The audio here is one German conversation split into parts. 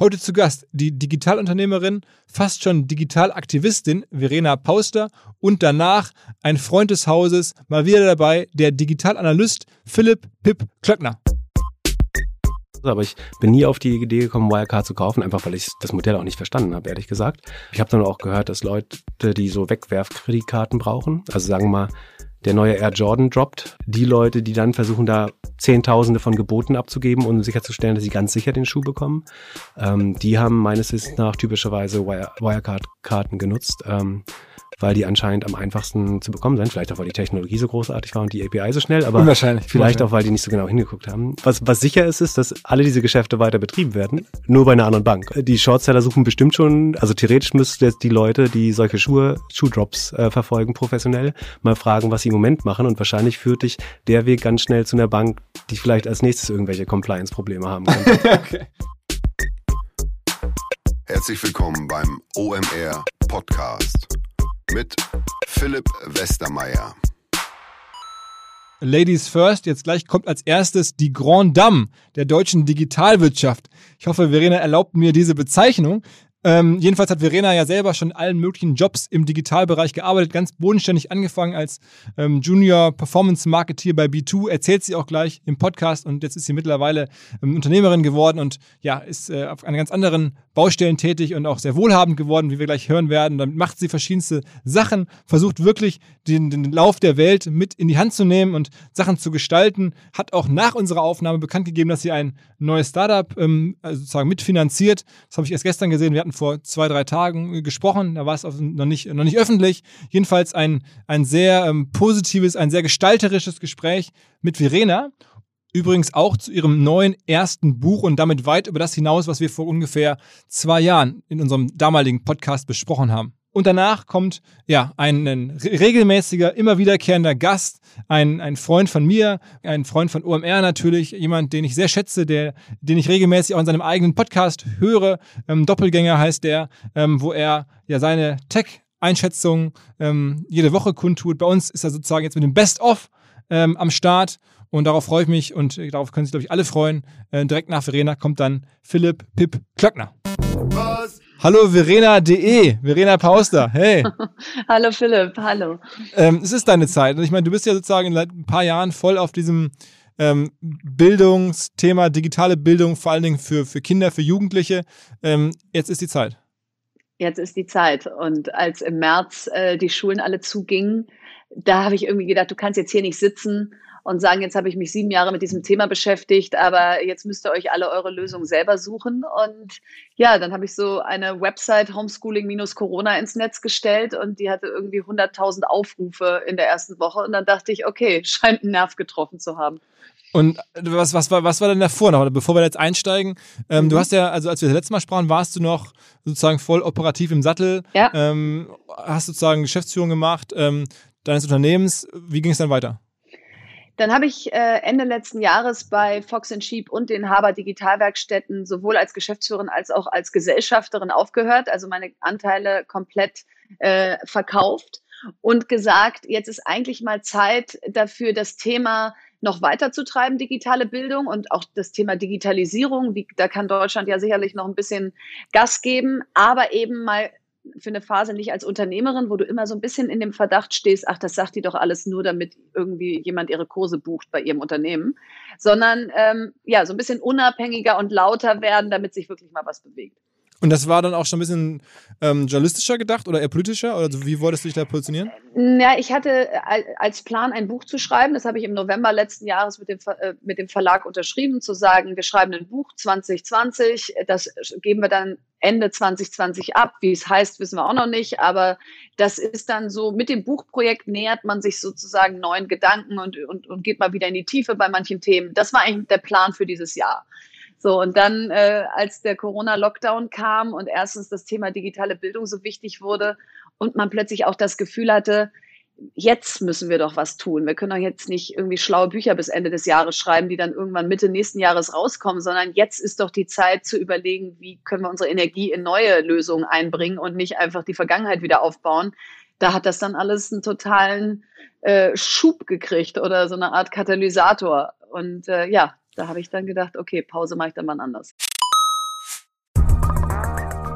Heute zu Gast die Digitalunternehmerin, fast schon Digitalaktivistin Verena Pauster und danach ein Freund des Hauses, mal wieder dabei, der Digitalanalyst Philipp Pip Klöckner. Aber ich bin nie auf die Idee gekommen, Wirecard zu kaufen, einfach weil ich das Modell auch nicht verstanden habe, ehrlich gesagt. Ich habe dann auch gehört, dass Leute, die so Wegwerfkreditkarten brauchen, also sagen wir mal, der neue Air Jordan droppt, die Leute, die dann versuchen, da Zehntausende von Geboten abzugeben, um sicherzustellen, dass sie ganz sicher den Schuh bekommen, ähm, die haben meines Wissens nach typischerweise Wirecard-Karten genutzt. Ähm, weil die anscheinend am einfachsten zu bekommen sind. Vielleicht auch, weil die Technologie so großartig war und die API so schnell, aber vielleicht auch, weil die nicht so genau hingeguckt haben. Was, was sicher ist, ist, dass alle diese Geschäfte weiter betrieben werden, nur bei einer anderen Bank. Die Shortseller suchen bestimmt schon, also theoretisch müsste jetzt die Leute, die solche Schuhe, Schuhdrops äh, verfolgen, professionell, mal fragen, was sie im Moment machen und wahrscheinlich führt dich der Weg ganz schnell zu einer Bank, die vielleicht als nächstes irgendwelche Compliance-Probleme haben könnte. okay. Herzlich willkommen beim OMR Podcast mit Philipp Westermeier. Ladies first, jetzt gleich kommt als erstes die Grand Dame der deutschen Digitalwirtschaft. Ich hoffe, Verena erlaubt mir diese Bezeichnung. Ähm, jedenfalls hat Verena ja selber schon in allen möglichen Jobs im Digitalbereich gearbeitet, ganz bodenständig angefangen als ähm, Junior Performance Marketeer bei B2, erzählt sie auch gleich im Podcast und jetzt ist sie mittlerweile ähm, Unternehmerin geworden und ja, ist äh, auf einer ganz anderen Baustellen tätig und auch sehr wohlhabend geworden, wie wir gleich hören werden. Damit macht sie verschiedenste Sachen, versucht wirklich den, den Lauf der Welt mit in die Hand zu nehmen und Sachen zu gestalten. Hat auch nach unserer Aufnahme bekannt gegeben, dass sie ein neues Startup ähm, also sozusagen mitfinanziert. Das habe ich erst gestern gesehen. Wir hatten vor zwei, drei Tagen gesprochen. Da war es noch nicht, noch nicht öffentlich. Jedenfalls ein, ein sehr ähm, positives, ein sehr gestalterisches Gespräch mit Verena. Übrigens auch zu ihrem neuen ersten Buch und damit weit über das hinaus, was wir vor ungefähr zwei Jahren in unserem damaligen Podcast besprochen haben. Und danach kommt ja ein, regelmäßiger, immer wiederkehrender Gast, ein, ein Freund von mir, ein Freund von OMR natürlich, jemand, den ich sehr schätze, der, den ich regelmäßig auch in seinem eigenen Podcast höre. Ähm, Doppelgänger heißt der, ähm, wo er ja seine Tech-Einschätzungen ähm, jede Woche kundtut. Bei uns ist er sozusagen jetzt mit dem Best-of ähm, am Start und darauf freue ich mich und äh, darauf können sich, glaube ich, alle freuen. Äh, direkt nach Verena kommt dann Philipp Pip Klöckner. Was? Hallo Verena.de, Verena Pauster, hey. hallo Philipp, hallo. Ähm, es ist deine Zeit. Und ich meine, du bist ja sozusagen in ein paar Jahren voll auf diesem ähm, Bildungsthema, digitale Bildung, vor allen Dingen für, für Kinder, für Jugendliche. Ähm, jetzt ist die Zeit. Jetzt ist die Zeit. Und als im März äh, die Schulen alle zugingen, da habe ich irgendwie gedacht, du kannst jetzt hier nicht sitzen und sagen, jetzt habe ich mich sieben Jahre mit diesem Thema beschäftigt, aber jetzt müsst ihr euch alle eure Lösungen selber suchen. Und ja, dann habe ich so eine Website Homeschooling-Corona ins Netz gestellt und die hatte irgendwie 100.000 Aufrufe in der ersten Woche. Und dann dachte ich, okay, scheint einen Nerv getroffen zu haben. Und was, was, war, was war denn davor noch, bevor wir jetzt einsteigen? Ähm, mhm. Du hast ja, also als wir das letzte Mal sprachen, warst du noch sozusagen voll operativ im Sattel. Ja. Ähm, hast sozusagen Geschäftsführung gemacht ähm, deines Unternehmens. Wie ging es dann weiter? Dann habe ich äh, Ende letzten Jahres bei Fox Sheep und den Haber Digitalwerkstätten sowohl als Geschäftsführerin als auch als Gesellschafterin aufgehört, also meine Anteile komplett äh, verkauft und gesagt, jetzt ist eigentlich mal Zeit dafür, das Thema noch weiterzutreiben, digitale Bildung und auch das Thema Digitalisierung. Wie, da kann Deutschland ja sicherlich noch ein bisschen Gas geben, aber eben mal für eine Phase nicht als Unternehmerin, wo du immer so ein bisschen in dem Verdacht stehst, ach, das sagt die doch alles nur, damit irgendwie jemand ihre Kurse bucht bei ihrem Unternehmen, sondern ähm, ja, so ein bisschen unabhängiger und lauter werden, damit sich wirklich mal was bewegt. Und das war dann auch schon ein bisschen ähm, journalistischer gedacht oder eher politischer? Oder wie wolltest du dich da positionieren? Ja, ich hatte als Plan, ein Buch zu schreiben. Das habe ich im November letzten Jahres mit dem, äh, mit dem Verlag unterschrieben, zu sagen, wir schreiben ein Buch 2020. Das geben wir dann Ende 2020 ab. Wie es heißt, wissen wir auch noch nicht. Aber das ist dann so, mit dem Buchprojekt nähert man sich sozusagen neuen Gedanken und, und, und geht mal wieder in die Tiefe bei manchen Themen. Das war eigentlich der Plan für dieses Jahr. So, und dann, äh, als der Corona-Lockdown kam und erstens das Thema digitale Bildung so wichtig wurde und man plötzlich auch das Gefühl hatte, jetzt müssen wir doch was tun. Wir können doch jetzt nicht irgendwie schlaue Bücher bis Ende des Jahres schreiben, die dann irgendwann Mitte nächsten Jahres rauskommen, sondern jetzt ist doch die Zeit zu überlegen, wie können wir unsere Energie in neue Lösungen einbringen und nicht einfach die Vergangenheit wieder aufbauen. Da hat das dann alles einen totalen äh, Schub gekriegt oder so eine Art Katalysator. Und äh, ja, da habe ich dann gedacht, okay, Pause mache ich dann mal anders.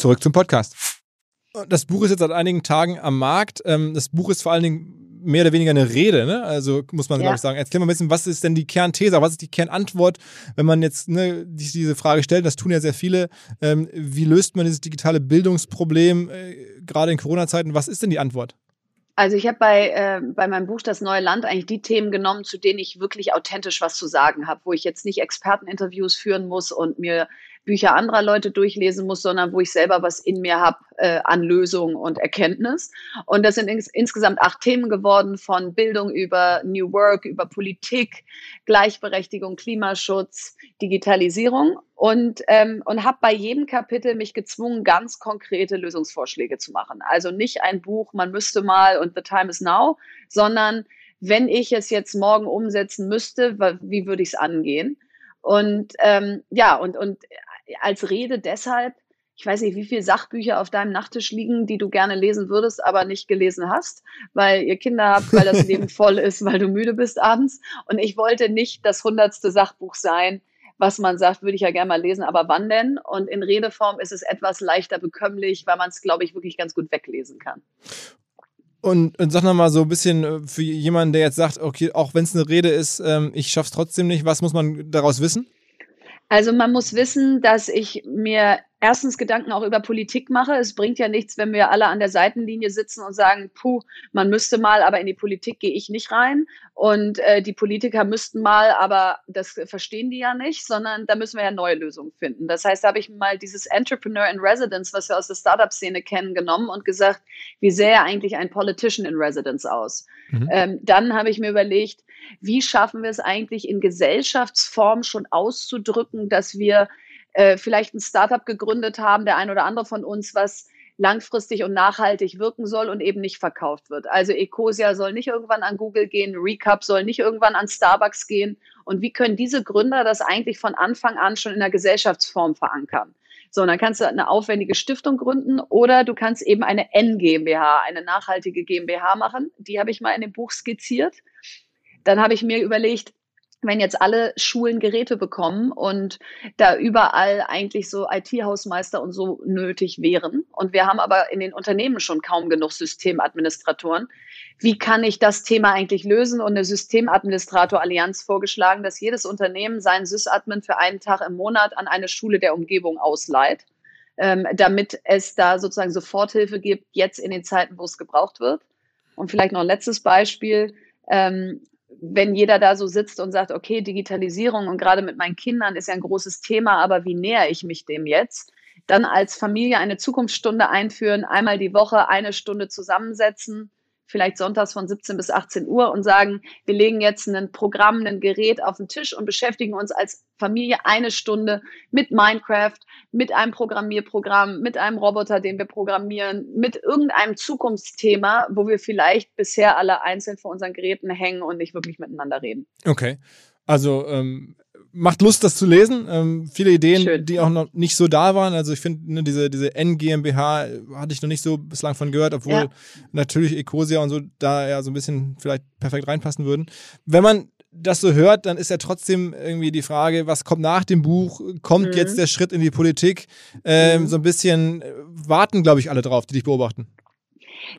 Zurück zum Podcast. Das Buch ist jetzt seit einigen Tagen am Markt. Ähm, das Buch ist vor allen Dingen mehr oder weniger eine Rede, ne? Also muss man, ja. glaube ich, sagen. Erzähl mal ein bisschen, was ist denn die Kernthese, was ist die Kernantwort, wenn man jetzt ne, diese Frage stellt, das tun ja sehr viele, ähm, wie löst man dieses digitale Bildungsproblem, äh, gerade in Corona-Zeiten, was ist denn die Antwort? Also ich habe bei, äh, bei meinem Buch Das neue Land eigentlich die Themen genommen, zu denen ich wirklich authentisch was zu sagen habe, wo ich jetzt nicht Experteninterviews führen muss und mir Bücher anderer Leute durchlesen muss, sondern wo ich selber was in mir habe äh, an Lösung und Erkenntnis. Und das sind ins, insgesamt acht Themen geworden, von Bildung über New Work, über Politik, Gleichberechtigung, Klimaschutz, Digitalisierung. Und, ähm, und habe bei jedem Kapitel mich gezwungen, ganz konkrete Lösungsvorschläge zu machen. Also nicht ein Buch, man müsste mal und The Time is Now, sondern wenn ich es jetzt morgen umsetzen müsste, wie würde ich es angehen? Und ähm, ja, und, und als Rede deshalb, ich weiß nicht, wie viele Sachbücher auf deinem Nachttisch liegen, die du gerne lesen würdest, aber nicht gelesen hast, weil ihr Kinder habt, weil das Leben voll ist, weil du müde bist abends. Und ich wollte nicht das hundertste Sachbuch sein, was man sagt, würde ich ja gerne mal lesen, aber wann denn? Und in Redeform ist es etwas leichter bekömmlich, weil man es, glaube ich, wirklich ganz gut weglesen kann. Und, und sag nochmal so ein bisschen äh, für jemanden, der jetzt sagt, okay, auch wenn es eine Rede ist, ähm, ich schaff's trotzdem nicht, was muss man daraus wissen? Also man muss wissen, dass ich mir erstens Gedanken auch über Politik mache. Es bringt ja nichts, wenn wir alle an der Seitenlinie sitzen und sagen, puh, man müsste mal, aber in die Politik gehe ich nicht rein. Und äh, die Politiker müssten mal, aber das verstehen die ja nicht, sondern da müssen wir ja neue Lösungen finden. Das heißt, da habe ich mal dieses Entrepreneur in Residence, was wir aus der Startup-Szene kennen, genommen und gesagt, wie sähe eigentlich ein Politician in Residence aus? Mhm. Ähm, dann habe ich mir überlegt, wie schaffen wir es eigentlich in Gesellschaftsform schon auszudrücken, dass wir äh, vielleicht ein Startup gegründet haben, der ein oder andere von uns, was langfristig und nachhaltig wirken soll und eben nicht verkauft wird. Also Ecosia soll nicht irgendwann an Google gehen, Recap soll nicht irgendwann an Starbucks gehen. Und wie können diese Gründer das eigentlich von Anfang an schon in der Gesellschaftsform verankern? So, dann kannst du eine aufwendige Stiftung gründen oder du kannst eben eine N GmbH, eine nachhaltige GmbH machen. Die habe ich mal in dem Buch skizziert. Dann habe ich mir überlegt, wenn jetzt alle Schulen Geräte bekommen und da überall eigentlich so IT-Hausmeister und so nötig wären und wir haben aber in den Unternehmen schon kaum genug Systemadministratoren, wie kann ich das Thema eigentlich lösen und eine Systemadministrator-Allianz vorgeschlagen, dass jedes Unternehmen seinen Sysadmin für einen Tag im Monat an eine Schule der Umgebung ausleiht, ähm, damit es da sozusagen Soforthilfe gibt, jetzt in den Zeiten, wo es gebraucht wird. Und vielleicht noch ein letztes Beispiel. Ähm, wenn jeder da so sitzt und sagt, okay, Digitalisierung und gerade mit meinen Kindern ist ja ein großes Thema, aber wie nähere ich mich dem jetzt? Dann als Familie eine Zukunftsstunde einführen, einmal die Woche eine Stunde zusammensetzen, vielleicht sonntags von 17 bis 18 Uhr und sagen, wir legen jetzt ein Programm, ein Gerät auf den Tisch und beschäftigen uns als Familie eine Stunde mit Minecraft, mit einem Programmierprogramm, mit einem Roboter, den wir programmieren, mit irgendeinem Zukunftsthema, wo wir vielleicht bisher alle einzeln vor unseren Geräten hängen und nicht wirklich miteinander reden. Okay. Also ähm, macht Lust, das zu lesen. Ähm, viele Ideen, Schön. die auch noch nicht so da waren. Also ich finde, ne, diese, diese N-GmbH hatte ich noch nicht so bislang von gehört, obwohl Ja. natürlich Ecosia und so da ja so ein bisschen vielleicht perfekt reinpassen würden. Wenn man das so hört, dann ist ja trotzdem irgendwie die Frage, was kommt nach dem Buch? Kommt Mhm. jetzt der Schritt in die Politik? Ähm, Mhm. So ein bisschen warten, glaube ich, alle drauf, die dich beobachten.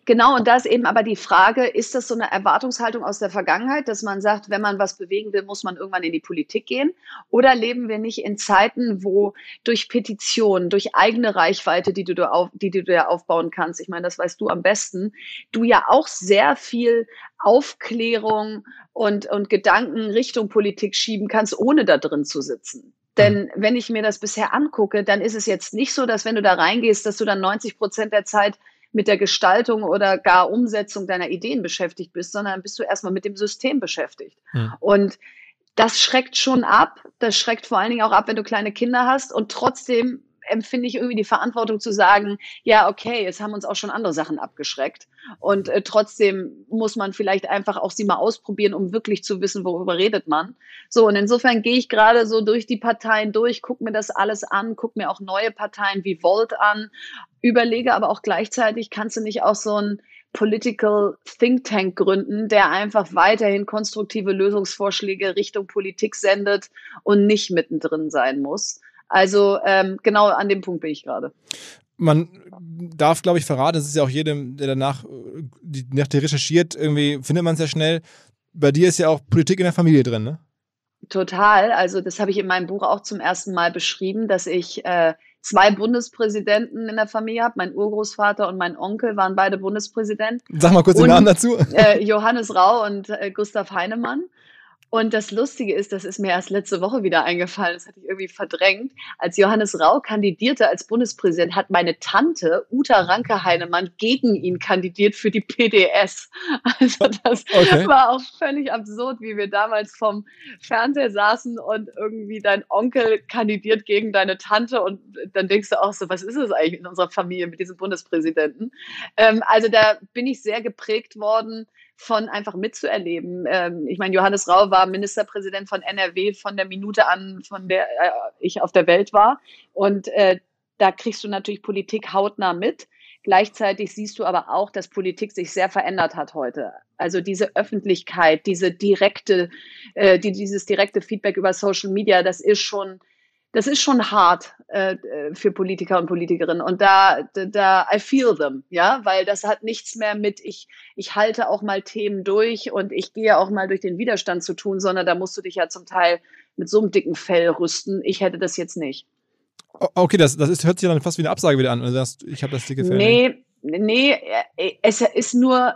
Genau, und da ist eben aber die Frage, ist das so eine Erwartungshaltung aus der Vergangenheit, dass man sagt, wenn man was bewegen will, muss man irgendwann in die Politik gehen? Oder leben wir nicht in Zeiten, wo durch Petitionen, durch eigene Reichweite, die du, da auf, die du dir aufbauen kannst, ich meine, das weißt du am besten, du ja auch sehr viel Aufklärung und, und Gedanken Richtung Politik schieben kannst, ohne da drin zu sitzen? Denn wenn ich mir das bisher angucke, dann ist es jetzt nicht so, dass wenn du da reingehst, dass du dann 90 Prozent der Zeit mit der Gestaltung oder gar Umsetzung deiner Ideen beschäftigt bist, sondern bist du erstmal mit dem System beschäftigt. Hm. Und das schreckt schon ab. Das schreckt vor allen Dingen auch ab, wenn du kleine Kinder hast. Und trotzdem empfinde ich irgendwie die Verantwortung zu sagen, ja, okay, jetzt haben uns auch schon andere Sachen abgeschreckt. Und äh, trotzdem muss man vielleicht einfach auch sie mal ausprobieren, um wirklich zu wissen, worüber redet man. So, und insofern gehe ich gerade so durch die Parteien durch, gucke mir das alles an, gucke mir auch neue Parteien wie Volt an, überlege aber auch gleichzeitig, kannst du nicht auch so ein Political Think Tank gründen, der einfach weiterhin konstruktive Lösungsvorschläge Richtung Politik sendet und nicht mittendrin sein muss. Also ähm, genau an dem Punkt bin ich gerade. man darf, glaube ich, verraten, das ist ja auch jedem, der danach die, nach dir recherchiert, irgendwie findet man es ja schnell. Bei dir ist ja auch Politik in der Familie drin, ne? Total. Also das habe ich in meinem Buch auch zum ersten Mal beschrieben, dass ich äh, zwei Bundespräsidenten in der Familie habe. Mein Urgroßvater und mein Onkel waren beide Bundespräsident. Sag mal kurz den Und- Namen dazu. Äh, Johannes Rau und äh, Gustav Heinemann. Und das Lustige ist, das ist mir erst letzte Woche wieder eingefallen, das hatte ich irgendwie verdrängt. Als Johannes Rau kandidierte als Bundespräsident, hat meine Tante Uta Ranke-Heinemann gegen ihn kandidiert für die PDS. Also das Okay. war auch völlig absurd, wie wir damals vom Fernseher saßen und irgendwie dein Onkel kandidiert gegen deine Tante und dann denkst du auch so, was ist es eigentlich in unserer Familie mit diesem Bundespräsidenten? Ähm, also da bin ich sehr geprägt worden von einfach mitzuerleben. Ähm, ich meine, Johannes Rau war Ministerpräsident von NRW von der Minute an, von der äh, ich auf der Welt war. Und äh, da kriegst du natürlich Politik hautnah mit. Gleichzeitig siehst du aber auch, dass Politik sich sehr verändert hat heute. Also diese Öffentlichkeit, diese direkte, äh, die, dieses direkte Feedback über Social Media, das ist schon, das ist schon hart äh, für Politiker und Politikerinnen. Und da, da, da, I feel them, ja, weil das hat nichts mehr mit, ich, ich halte auch mal Themen durch und ich gehe auch mal durch den Widerstand zu tun, sondern da musst du dich ja zum Teil mit so einem dicken Fell rüsten. Ich hätte das jetzt nicht. Okay, das, das ist, hört sich dann fast wie eine Absage wieder an. Also das, ich habe das dicke Fell. Nee, nee, äh, es ist nur,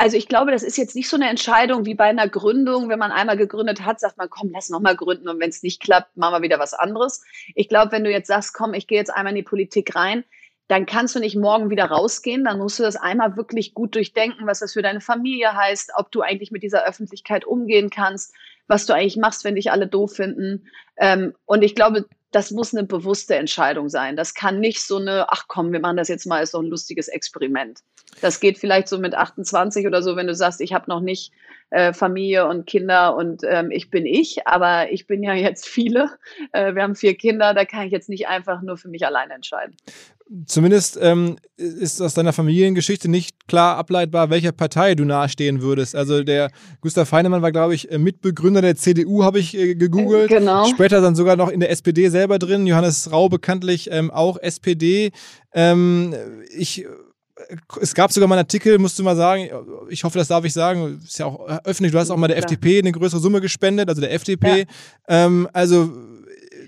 also ich glaube, das ist jetzt nicht so eine Entscheidung wie bei einer Gründung. Wenn man einmal gegründet hat, sagt man, komm, lass noch mal gründen und wenn es nicht klappt, machen wir wieder was anderes. Ich glaube, wenn du jetzt sagst, komm, ich gehe jetzt einmal in die Politik rein, dann kannst du nicht morgen wieder rausgehen. Dann musst du das einmal wirklich gut durchdenken, was das für deine Familie heißt, ob du eigentlich mit dieser Öffentlichkeit umgehen kannst, was du eigentlich machst, wenn dich alle doof finden. Ähm, und ich glaube, das muss eine bewusste Entscheidung sein. Das kann nicht so eine, ach komm, wir machen das jetzt mal, ist doch ein lustiges Experiment. Das geht vielleicht so mit 28 oder so, wenn du sagst, ich habe noch nicht äh, Familie und Kinder und ähm, ich bin ich, aber ich bin ja jetzt viele. Äh, wir haben vier Kinder, da kann ich jetzt nicht einfach nur für mich alleine entscheiden. Zumindest ähm, ist aus deiner Familiengeschichte nicht klar ableitbar, welcher Partei du nahestehen würdest. Also der Gustav Heinemann war, glaube ich, äh, Mitbegründer der CDU, habe ich äh, gegoogelt. Genau. Später dann sogar noch in der SPD selber drin. Johannes Rau bekanntlich ähm, auch SPD. Ähm, ich, äh, es gab sogar mal einen Artikel, musst du mal sagen, ich hoffe, das darf ich sagen, ist ja auch öffentlich, du hast auch mal der Klar. FDP eine größere Summe gespendet, also der FDP. Ja. Ähm, also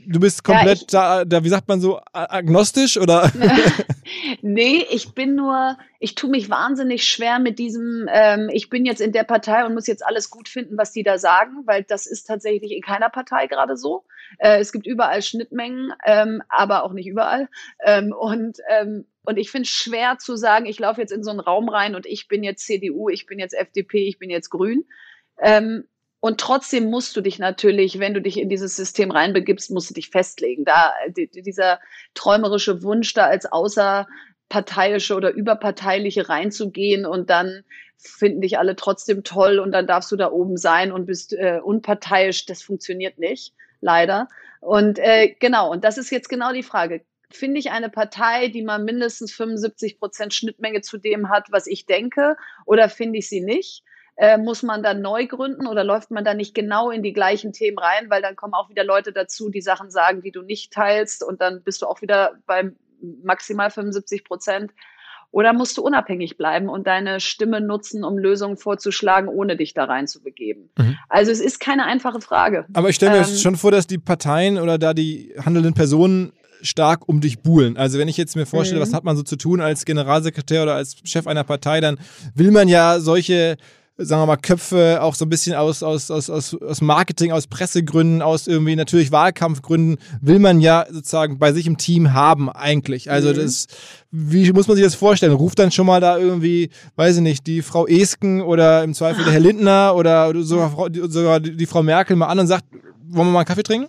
du bist Ja, komplett ich- da, da, wie sagt man so, agnostisch oder? nee, ich bin nur, ich tue mich wahnsinnig schwer mit diesem, ähm, ich bin jetzt in der Partei und muss jetzt alles gut finden, was die da sagen, weil das ist tatsächlich in keiner Partei gerade so. Äh, es gibt überall Schnittmengen, ähm, aber auch nicht überall. Ähm, und, ähm, und ich finde es schwer zu sagen, ich laufe jetzt in so einen Raum rein und ich bin jetzt CDU, ich bin jetzt FDP, ich bin jetzt Grün. Ähm, und trotzdem musst du dich natürlich, wenn du dich in dieses System reinbegibst, musst du dich festlegen. Da die, dieser träumerische Wunsch, da als außerparteiische oder überparteiliche reinzugehen und dann finden dich alle trotzdem toll und dann darfst du da oben sein und bist äh, unparteiisch, das funktioniert nicht. leider. Und äh, genau, und das ist jetzt genau die Frage. Finde ich eine Partei, die mal mindestens 75 Prozent Schnittmenge zu dem hat, was ich denke, oder finde ich sie nicht? Äh, muss man dann neu gründen oder läuft man da nicht genau in die gleichen Themen rein, weil dann kommen auch wieder Leute dazu, die Sachen sagen, die du nicht teilst und dann bist du auch wieder beim maximal 75 Prozent. Oder musst du unabhängig bleiben und deine Stimme nutzen, um Lösungen vorzuschlagen, ohne dich da rein zu begeben? Mhm. Also es ist keine einfache Frage. Aber ich stelle mir ähm, schon vor, dass die Parteien oder da die handelnden Personen stark um dich buhlen. Also wenn ich jetzt mir vorstelle, mhm. was hat man so zu tun als Generalsekretär oder als Chef einer Partei, dann will man ja solche sagen wir mal, Köpfe auch so ein bisschen aus, aus, aus, aus, Marketing, aus Pressegründen, aus irgendwie natürlich Wahlkampfgründen, will man ja sozusagen bei sich im Team haben eigentlich. Also mhm. das, wie muss man sich das vorstellen? Ruft dann schon mal da irgendwie, weiß ich nicht, die Frau Esken oder im Zweifel der Herr Lindner oder sogar, sogar die Frau Merkel mal an und sagt, wollen wir mal einen Kaffee trinken?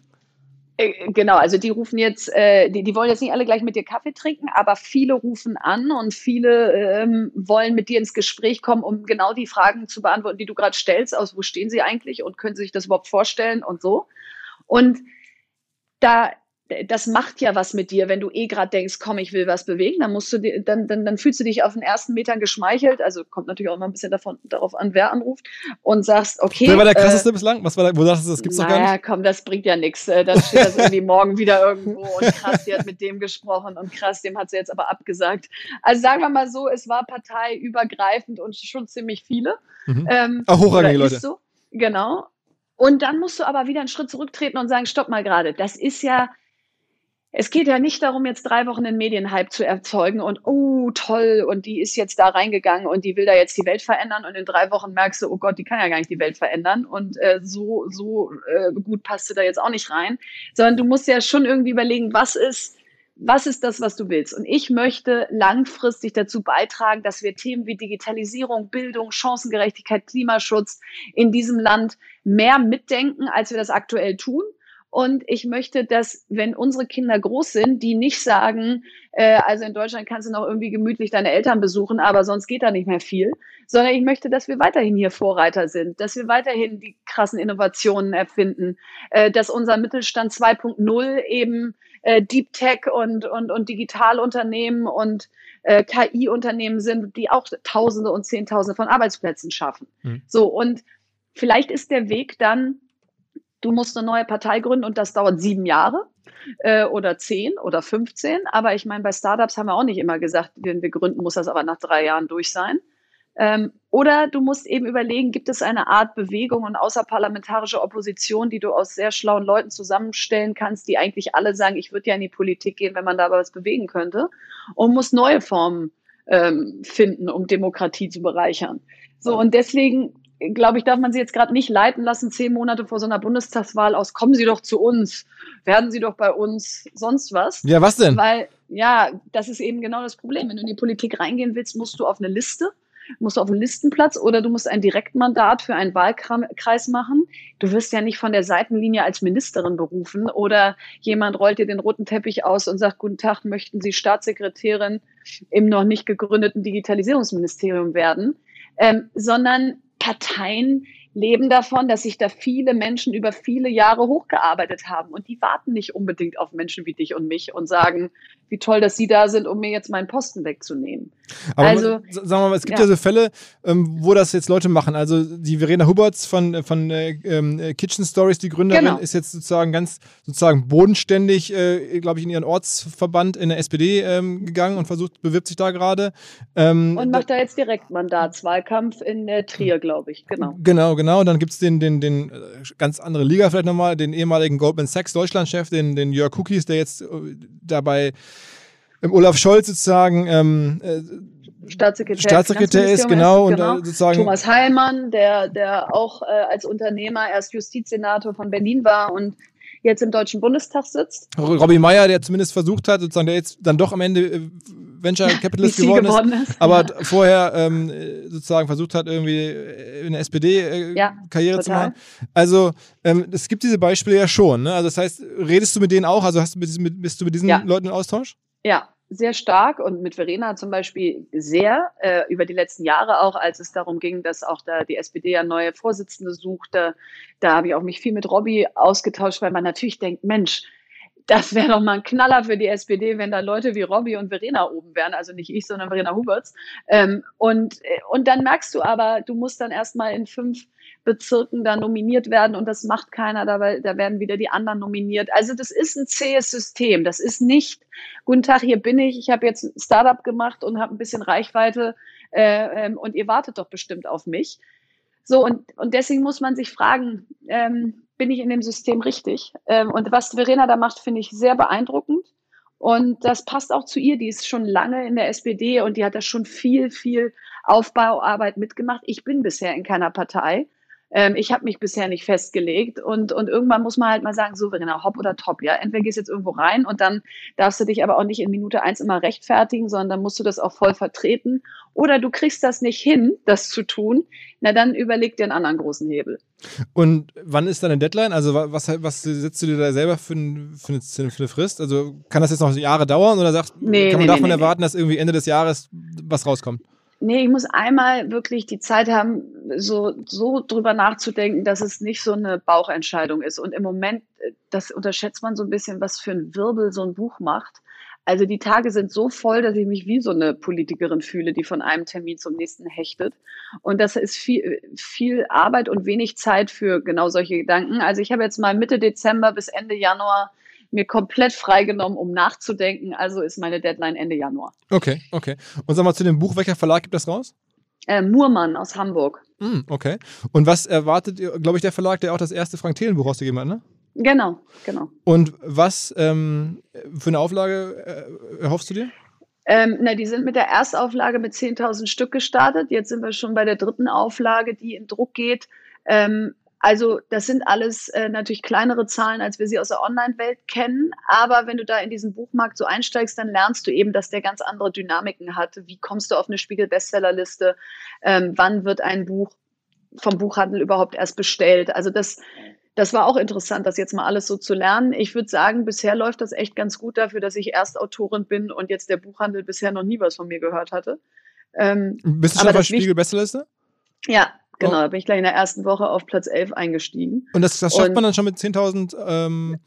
Äh, genau, also die rufen jetzt, äh, die, die wollen jetzt nicht alle gleich mit dir Kaffee trinken, aber viele rufen an und viele ähm, wollen mit dir ins Gespräch kommen, um genau die Fragen zu beantworten, die du gerade stellst, aus wo stehen sie eigentlich und können sie sich das überhaupt vorstellen und so. Und da das macht ja was mit dir, wenn du eh gerade denkst, komm, ich will was bewegen, dann musst du dir, dann, dann, dann fühlst du dich auf den ersten Metern geschmeichelt, also kommt natürlich auch immer ein bisschen davon, darauf an, wer anruft und sagst, okay. Wer war der äh, krasseste äh, bislang? Was war da, wo sagst du, das gibt's naja, doch gar nicht? komm, das bringt ja nichts. Äh, dann steht das irgendwie morgen wieder irgendwo und krass, die hat mit dem gesprochen und krass, dem hat sie jetzt aber abgesagt. Also sagen wir mal so, es war parteiübergreifend und schon ziemlich viele. Mhm. Ähm, Auch hochrangige Leute. So. Genau. Und dann musst du aber wieder einen Schritt zurücktreten und sagen, stopp mal gerade. Das ist ja, es geht ja nicht darum, jetzt drei Wochen einen Medienhype zu erzeugen und oh toll und die ist jetzt da reingegangen und die will da jetzt die Welt verändern und in drei Wochen merkst du, oh Gott, die kann ja gar nicht die Welt verändern und äh, so so äh, gut passt du da jetzt auch nicht rein, sondern du musst ja schon irgendwie überlegen, was ist was ist das, was du willst? Und ich möchte langfristig dazu beitragen, dass wir Themen wie Digitalisierung, Bildung, Chancengerechtigkeit, Klimaschutz in diesem Land mehr mitdenken, als wir das aktuell tun und ich möchte, dass, wenn unsere Kinder groß sind, die nicht sagen, äh, also in Deutschland kannst du noch irgendwie gemütlich deine Eltern besuchen, aber sonst geht da nicht mehr viel, sondern ich möchte, dass wir weiterhin hier Vorreiter sind, dass wir weiterhin die krassen Innovationen erfinden, äh, dass unser Mittelstand 2.0 eben äh, Deep Tech und, und, und Digitalunternehmen und äh, KI-Unternehmen sind, die auch Tausende und Zehntausende von Arbeitsplätzen schaffen. Mhm. So, und vielleicht ist der Weg dann, du musst eine neue Partei gründen und das dauert sieben Jahre äh, oder zehn oder 15. Aber ich meine, bei Startups haben wir auch nicht immer gesagt, wenn wir gründen, muss das aber nach drei Jahren durch sein. Ähm, oder du musst eben überlegen, gibt es eine Art Bewegung und außerparlamentarische Opposition, die du aus sehr schlauen Leuten zusammenstellen kannst, die eigentlich alle sagen, ich würde ja in die Politik gehen, wenn man da was bewegen könnte, und muss neue Formen ähm, finden, um Demokratie zu bereichern. So, und deswegen glaube ich, darf man sie jetzt gerade nicht leiten lassen, zehn Monate vor so einer Bundestagswahl aus, kommen Sie doch zu uns, werden Sie doch bei uns, sonst was. Ja, was denn? Weil, ja, das ist eben genau das Problem. Wenn du in die Politik reingehen willst, musst du auf eine Liste, musst du auf einen Listenplatz oder du musst ein Direktmandat für einen Wahlkreis machen. Du wirst ja nicht von der Seitenlinie als Ministerin berufen oder jemand rollt dir den roten Teppich aus und sagt, guten Tag, möchten Sie Staatssekretärin im noch nicht gegründeten Digitalisierungsministerium werden, ähm, sondern Parteien leben davon, dass sich da viele Menschen über viele Jahre hochgearbeitet haben. Und die warten nicht unbedingt auf Menschen wie dich und mich und sagen, wie toll, dass sie da sind, um mir jetzt meinen Posten wegzunehmen. Aber also, man, sagen wir mal, es gibt ja, ja so Fälle, ähm, wo das jetzt Leute machen. Also die Verena Huberts von, von äh, ähm, Kitchen Stories, die Gründerin, genau. ist jetzt sozusagen ganz sozusagen bodenständig, äh, glaube ich, in ihren Ortsverband in der SPD ähm, gegangen und versucht, bewirbt sich da gerade. Ähm, und macht da jetzt Direktmandatswahlkampf in äh, Trier, glaube ich. Genau. Genau, genau. Dann gibt es den, den, den äh, ganz andere Liga vielleicht nochmal, den ehemaligen Goldman Sachs Deutschlandchef, den, den Jörg Cookies, der jetzt äh, dabei Olaf Scholz sozusagen ähm, äh, Staatssekretär, Staatssekretär ist, genau, ist, genau. Und, äh, sozusagen Thomas Heilmann, der, der auch äh, als Unternehmer erst Justizsenator von Berlin war und jetzt im Deutschen Bundestag sitzt. Robby Meyer, der zumindest versucht hat, sozusagen, der jetzt dann doch am Ende äh, Venture Capitalist geworden, geworden, ist, aber ja. vorher ähm, sozusagen versucht hat, irgendwie in der SPD äh, ja, zu machen. Also ähm, es gibt diese Beispiele ja schon. Ne? Also das heißt, redest du mit denen auch? Also hast du mit, mit, bist du mit diesen ja. Leuten in Austausch? Ja, sehr stark und mit Verena zum Beispiel sehr äh, über die letzten Jahre auch, als es darum ging, dass auch da die SPD ja neue Vorsitzende suchte. Da habe ich auch mich viel mit Robby ausgetauscht, weil man natürlich denkt, Mensch, das wäre doch mal ein Knaller für die SPD, wenn da Leute wie Robby und Verena oben wären. Also nicht ich, sondern Verena Huberts. Ähm, und, äh, und dann merkst du aber, du musst dann erstmal in fünf Bezirken da nominiert werden und das macht keiner, da, da werden wieder die anderen nominiert. Also das ist ein zähes System. Das ist nicht, guten Tag, hier bin ich, ich habe jetzt ein Startup gemacht und habe ein bisschen Reichweite äh, ähm, und ihr wartet doch bestimmt auf mich. So, und, und deswegen muss man sich fragen, ähm, bin ich in dem System richtig? Ähm, und was Verena da macht, finde ich sehr beeindruckend. Und das passt auch zu ihr. Die ist schon lange in der SPD und die hat da schon viel, viel Aufbauarbeit mitgemacht. Ich bin bisher in keiner Partei. Ähm, ich habe mich bisher nicht festgelegt und, und irgendwann muss man halt mal sagen, so Verena, hopp oder top, ja. Entweder gehst du jetzt irgendwo rein und dann darfst du dich aber auch nicht in Minute eins immer rechtfertigen, sondern dann musst du das auch voll vertreten. Oder du kriegst das nicht hin, das zu tun, na dann überleg dir einen anderen großen Hebel. Und wann ist deine Deadline? Also was, was setzt du dir da selber für, für, eine, für eine Frist? Also kann das jetzt noch Jahre dauern oder sagt, nee, kann man nee, davon nee, erwarten, dass irgendwie Ende des Jahres was rauskommt? Nee, ich muss einmal wirklich die Zeit haben, so, so drüber nachzudenken, dass es nicht so eine Bauchentscheidung ist. Und im Moment, äh, das unterschätzt man so ein bisschen, was für ein Wirbel so ein Buch macht. Also die Tage sind so voll, dass ich mich wie so eine Politikerin fühle, die von einem Termin zum nächsten hechtet. Und das ist viel, viel Arbeit und wenig Zeit für genau solche Gedanken. Also ich habe jetzt mal Mitte Dezember bis Ende Januar mir komplett freigenommen, um nachzudenken. Also ist meine Deadline Ende Januar. Okay, okay. Und sag mal zu dem Buch, welcher Verlag gibt das raus? Äh, Murmann aus Hamburg. Mm, okay. Und was erwartet, glaube ich, der Verlag, der auch das erste Frank Thelen Buch rausgegeben hat, ne? Genau, genau. Und was ähm, für eine Auflage äh, erhoffst du dir? Ähm, na, die sind mit der Erstauflage mit 10.000 Stück gestartet. Jetzt sind wir schon bei der dritten Auflage, die in Druck geht. Ähm, also das sind alles äh, natürlich kleinere Zahlen, als wir sie aus der Online-Welt kennen. Aber wenn du da in diesen Buchmarkt so einsteigst, dann lernst du eben, dass der ganz andere Dynamiken hat. Wie kommst du auf eine Spiegel-Bestsellerliste? Ähm, wann wird ein Buch vom Buchhandel überhaupt erst bestellt? Also das, das war auch interessant, das jetzt mal alles so zu lernen. Ich würde sagen, bisher läuft das echt ganz gut dafür, dass ich Erstautorin bin und jetzt der Buchhandel bisher noch nie was von mir gehört hatte. Ähm, Bist du schon auf der Spiegel-Bestsellerliste? Ja, Genau, oh. da bin ich gleich in der ersten Woche auf Platz 11 eingestiegen. Und das, das schafft und, man dann schon mit 10.000 ähm,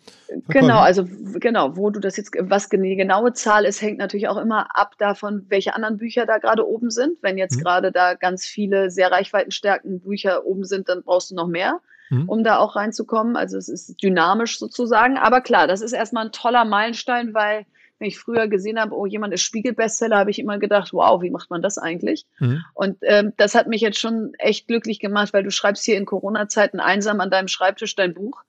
Genau, also genau, wo du das jetzt, was die genaue Zahl ist, hängt natürlich auch immer ab davon, welche anderen Bücher da gerade oben sind. Wenn jetzt mhm. gerade da ganz viele sehr reichweitenstärken Bücher oben sind, dann brauchst du noch mehr, mhm. um da auch reinzukommen. Also es ist dynamisch sozusagen. Aber klar, das ist erstmal ein toller Meilenstein, weil wenn ich früher gesehen habe, oh, jemand ist Spiegelbestseller, habe ich immer gedacht, wow, wie macht man das eigentlich? Mhm. Und ähm, das hat mich jetzt schon echt glücklich gemacht, weil du schreibst hier in Corona-Zeiten einsam an deinem Schreibtisch dein Buch.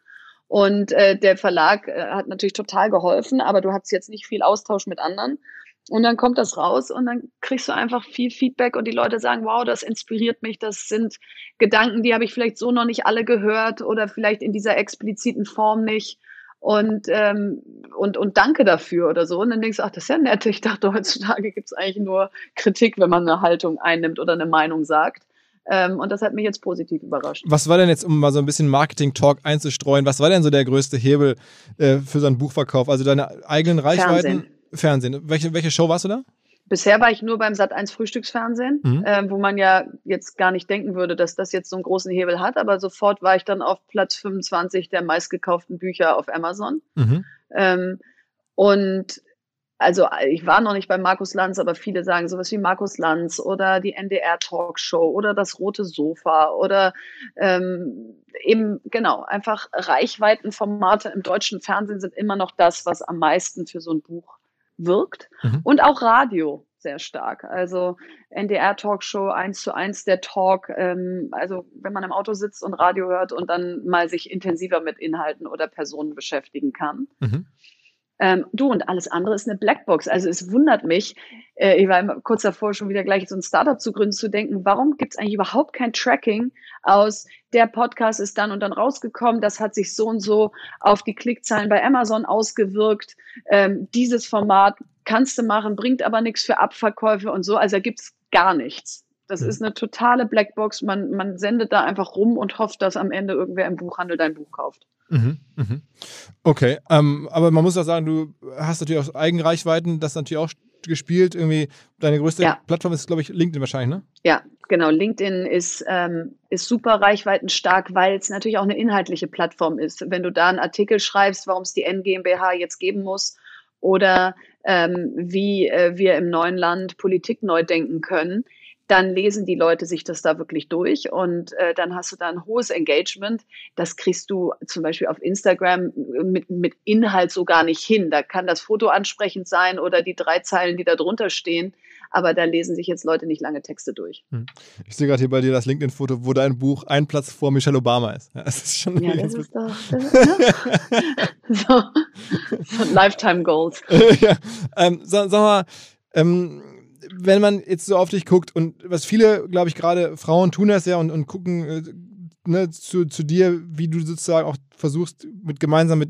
Und äh, der Verlag äh, hat natürlich total geholfen, aber du hast jetzt nicht viel Austausch mit anderen. Und dann kommt das raus und dann kriegst du einfach viel Feedback und die Leute sagen, wow, das inspiriert mich, das sind Gedanken, die habe ich vielleicht so noch nicht alle gehört oder vielleicht in dieser expliziten Form nicht und, ähm, und, und danke dafür oder so. Und dann denkst du, ach, das ist ja nett. Ich dachte, heutzutage gibt es eigentlich nur Kritik, wenn man eine Haltung einnimmt oder eine Meinung sagt. Ähm, und das hat mich jetzt positiv überrascht. Was war denn jetzt, um mal so ein bisschen Marketing-Talk einzustreuen, was war denn so der größte Hebel äh, für so einen Buchverkauf? Also deine eigenen Reichweiten? Fernsehen. Fernsehen. Welche, welche Show warst du da? Bisher war ich nur beim Sat 1 Frühstücksfernsehen, mhm. äh, wo man ja jetzt gar nicht denken würde, dass das jetzt so einen großen Hebel hat, aber sofort war ich dann auf Platz 25 der meistgekauften Bücher auf Amazon. Mhm. Ähm, und also ich war noch nicht bei Markus Lanz, aber viele sagen sowas wie Markus Lanz oder die NDR Talkshow oder das rote Sofa oder ähm, eben genau einfach Reichweitenformate im deutschen Fernsehen sind immer noch das, was am meisten für so ein Buch wirkt. Mhm. Und auch Radio sehr stark. Also NDR-Talkshow eins zu eins der Talk. Ähm, also wenn man im Auto sitzt und Radio hört und dann mal sich intensiver mit Inhalten oder Personen beschäftigen kann. Mhm. Ähm, du und alles andere ist eine Blackbox. Also es wundert mich, äh, ich war kurz davor schon wieder gleich so ein Startup zu gründen, zu denken, warum gibt es eigentlich überhaupt kein Tracking aus, der Podcast ist dann und dann rausgekommen, das hat sich so und so auf die Klickzahlen bei Amazon ausgewirkt. Ähm, dieses Format kannst du machen, bringt aber nichts für Abverkäufe und so. Also da gibt es gar nichts. Das mhm. ist eine totale Blackbox. Man, man sendet da einfach rum und hofft, dass am Ende irgendwer im Buchhandel dein Buch kauft. Mhm, mhm. Okay, ähm, aber man muss auch sagen, du hast natürlich auch Eigenreichweiten, das natürlich auch gespielt. Irgendwie deine größte ja. Plattform ist, glaube ich, LinkedIn wahrscheinlich, ne? Ja, genau. LinkedIn ist, ähm, ist super reichweitenstark, weil es natürlich auch eine inhaltliche Plattform ist. Wenn du da einen Artikel schreibst, warum es die NGMBH jetzt geben muss oder ähm, wie äh, wir im neuen Land Politik neu denken können, dann lesen die Leute sich das da wirklich durch und äh, dann hast du da ein hohes Engagement. Das kriegst du zum Beispiel auf Instagram mit, mit Inhalt so gar nicht hin. Da kann das Foto ansprechend sein oder die drei Zeilen, die da drunter stehen. Aber da lesen sich jetzt Leute nicht lange Texte durch. Hm. Ich sehe gerade hier bei dir das LinkedIn-Foto, wo dein Buch ein Platz vor Michelle Obama ist. Ja, das ist schon ja, das ist doch das ist, ne? so, so Lifetime Goals. ja, ähm, sag, sag mal, ähm, wenn man jetzt so auf dich guckt und was viele, glaube ich, gerade Frauen tun das ja und, und gucken äh, ne, zu, zu dir, wie du sozusagen auch versuchst, mit gemeinsam mit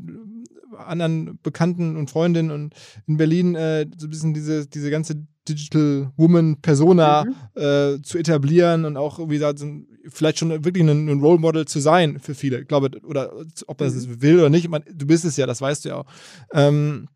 anderen Bekannten und Freundinnen und in Berlin äh, so ein bisschen diese, diese ganze Digital Woman Persona mhm. äh, zu etablieren und auch wie gesagt, vielleicht schon wirklich ein, ein, Role Model zu sein für viele. Ich glaube, oder ob das mhm. will oder nicht, man, du bist es ja, das weißt du ja auch. Ähm,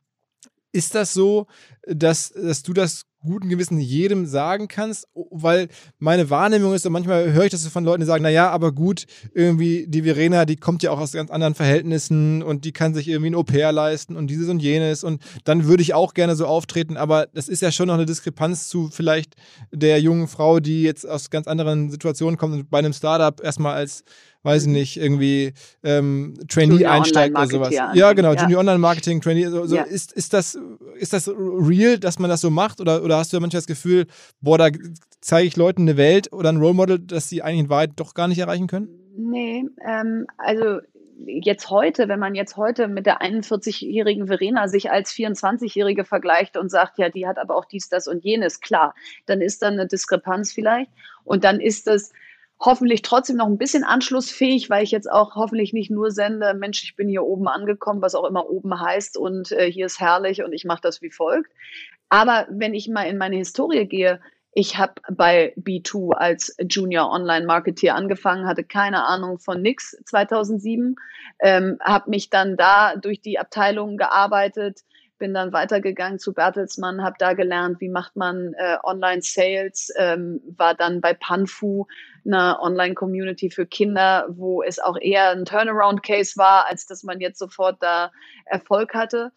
ist das so, dass, dass du das guten Gewissen jedem sagen kannst, weil meine Wahrnehmung ist, und manchmal höre ich das von Leuten, die sagen, naja, aber gut, irgendwie die Verena, die kommt ja auch aus ganz anderen Verhältnissen und die kann sich irgendwie ein Au-pair leisten und dieses und jenes und dann würde ich auch gerne so auftreten, aber das ist ja schon noch eine Diskrepanz zu vielleicht der jungen Frau, die jetzt aus ganz anderen Situationen kommt und bei einem Startup erstmal als weiß ich nicht, irgendwie ähm, Trainee einsteigt oder sowas. Ja, genau, ja. Junior Online Marketing, Trainee. So, so. Ja. Ist, ist, das, ist das real, dass man das so macht? Oder, oder hast du manchmal das Gefühl, boah, da zeige ich Leuten eine Welt oder ein Role Model, das sie eigentlich in Wahrheit doch gar nicht erreichen können? Nee, ähm, also jetzt heute, wenn man jetzt heute mit der 41-jährigen Verena sich als 24-jährige vergleicht und sagt, ja, die hat aber auch dies, das und jenes, klar, dann ist da eine Diskrepanz vielleicht. Und dann ist das, hoffentlich trotzdem noch ein bisschen anschlussfähig, weil ich jetzt auch hoffentlich nicht nur sende, Mensch, ich bin hier oben angekommen, was auch immer oben heißt und äh, hier ist herrlich und ich mache das wie folgt. Aber wenn ich mal in meine Historie gehe, ich habe bei B2 als Junior Online Marketeer angefangen, hatte keine Ahnung von nix 2007, ähm, habe mich dann da durch die Abteilungen gearbeitet, bin dann weitergegangen zu Bertelsmann, habe da gelernt, wie macht man äh, Online-Sales, ähm, war dann bei Panfu, einer Online-Community für Kinder, wo es auch eher ein Turnaround-Case war, als dass man jetzt sofort da Erfolg hatte.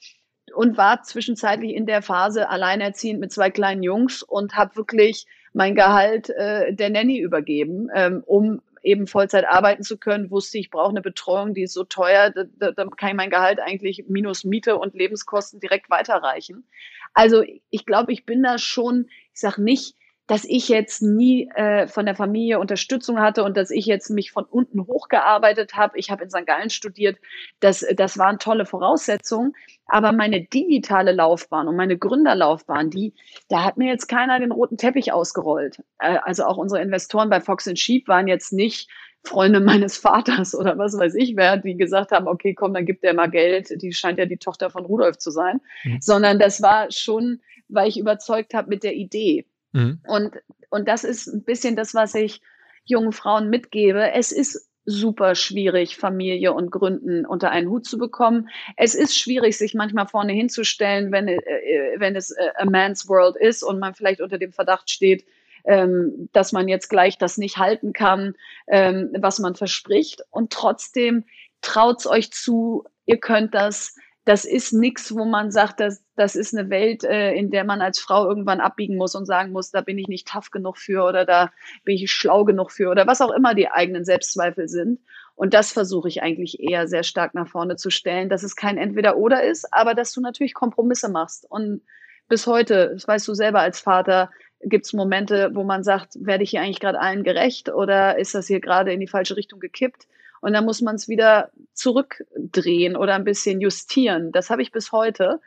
Und war zwischenzeitlich in der Phase alleinerziehend mit zwei kleinen Jungs und habe wirklich mein Gehalt äh, der Nanny übergeben, ähm, um eben Vollzeit arbeiten zu können, wusste ich, brauche eine Betreuung, die ist so teuer, da, da, da kann ich mein Gehalt eigentlich minus Miete und Lebenskosten direkt weiterreichen. Also ich glaube, ich bin da schon, ich sage nicht, dass ich jetzt nie äh, von der Familie Unterstützung hatte und dass ich jetzt mich von unten hochgearbeitet habe. Ich habe in St. Gallen studiert. Das, das waren tolle Voraussetzungen. Aber meine digitale Laufbahn und meine Gründerlaufbahn, die, da hat mir jetzt keiner den roten Teppich ausgerollt. Äh, also auch unsere Investoren bei Fox Sheep waren jetzt nicht Freunde meines Vaters oder was weiß ich wer, die gesagt haben, okay, komm, dann gibt der mal Geld. Die scheint ja die Tochter von Rudolf zu sein. Mhm. Sondern das war schon, weil ich überzeugt habe mit der Idee. Mhm. Und, und das ist ein bisschen das, was ich jungen Frauen mitgebe. Es ist super schwierig, Familie und Gründen unter einen Hut zu bekommen. Es ist schwierig, sich manchmal vorne hinzustellen, wenn, äh, äh, wenn es äh, a man's world ist und man vielleicht unter dem Verdacht steht, ähm, dass man jetzt gleich das nicht halten kann, ähm, was man verspricht. Und trotzdem traut's euch zu, ihr könnt das, das ist nichts, wo man sagt, das, das ist eine Welt, äh, in der man als Frau irgendwann abbiegen muss und sagen muss, da bin ich nicht tough genug für oder da bin ich schlau genug für oder was auch immer die eigenen Selbstzweifel sind. Und das versuche ich eigentlich eher sehr stark nach vorne zu stellen, dass es kein Entweder-Oder ist, aber dass du natürlich Kompromisse machst. Und bis heute, das weißt du selber als Vater, gibt es Momente, wo man sagt, werde ich hier eigentlich gerade allen gerecht oder ist das hier gerade in die falsche Richtung gekippt? Und dann muss man es wieder zurückdrehen oder ein bisschen justieren. Das habe ich bis heute.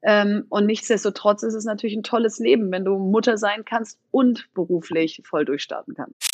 Ähm, und nichtsdestotrotz ist es natürlich ein tolles Leben, wenn du Mutter sein kannst und beruflich voll durchstarten kannst.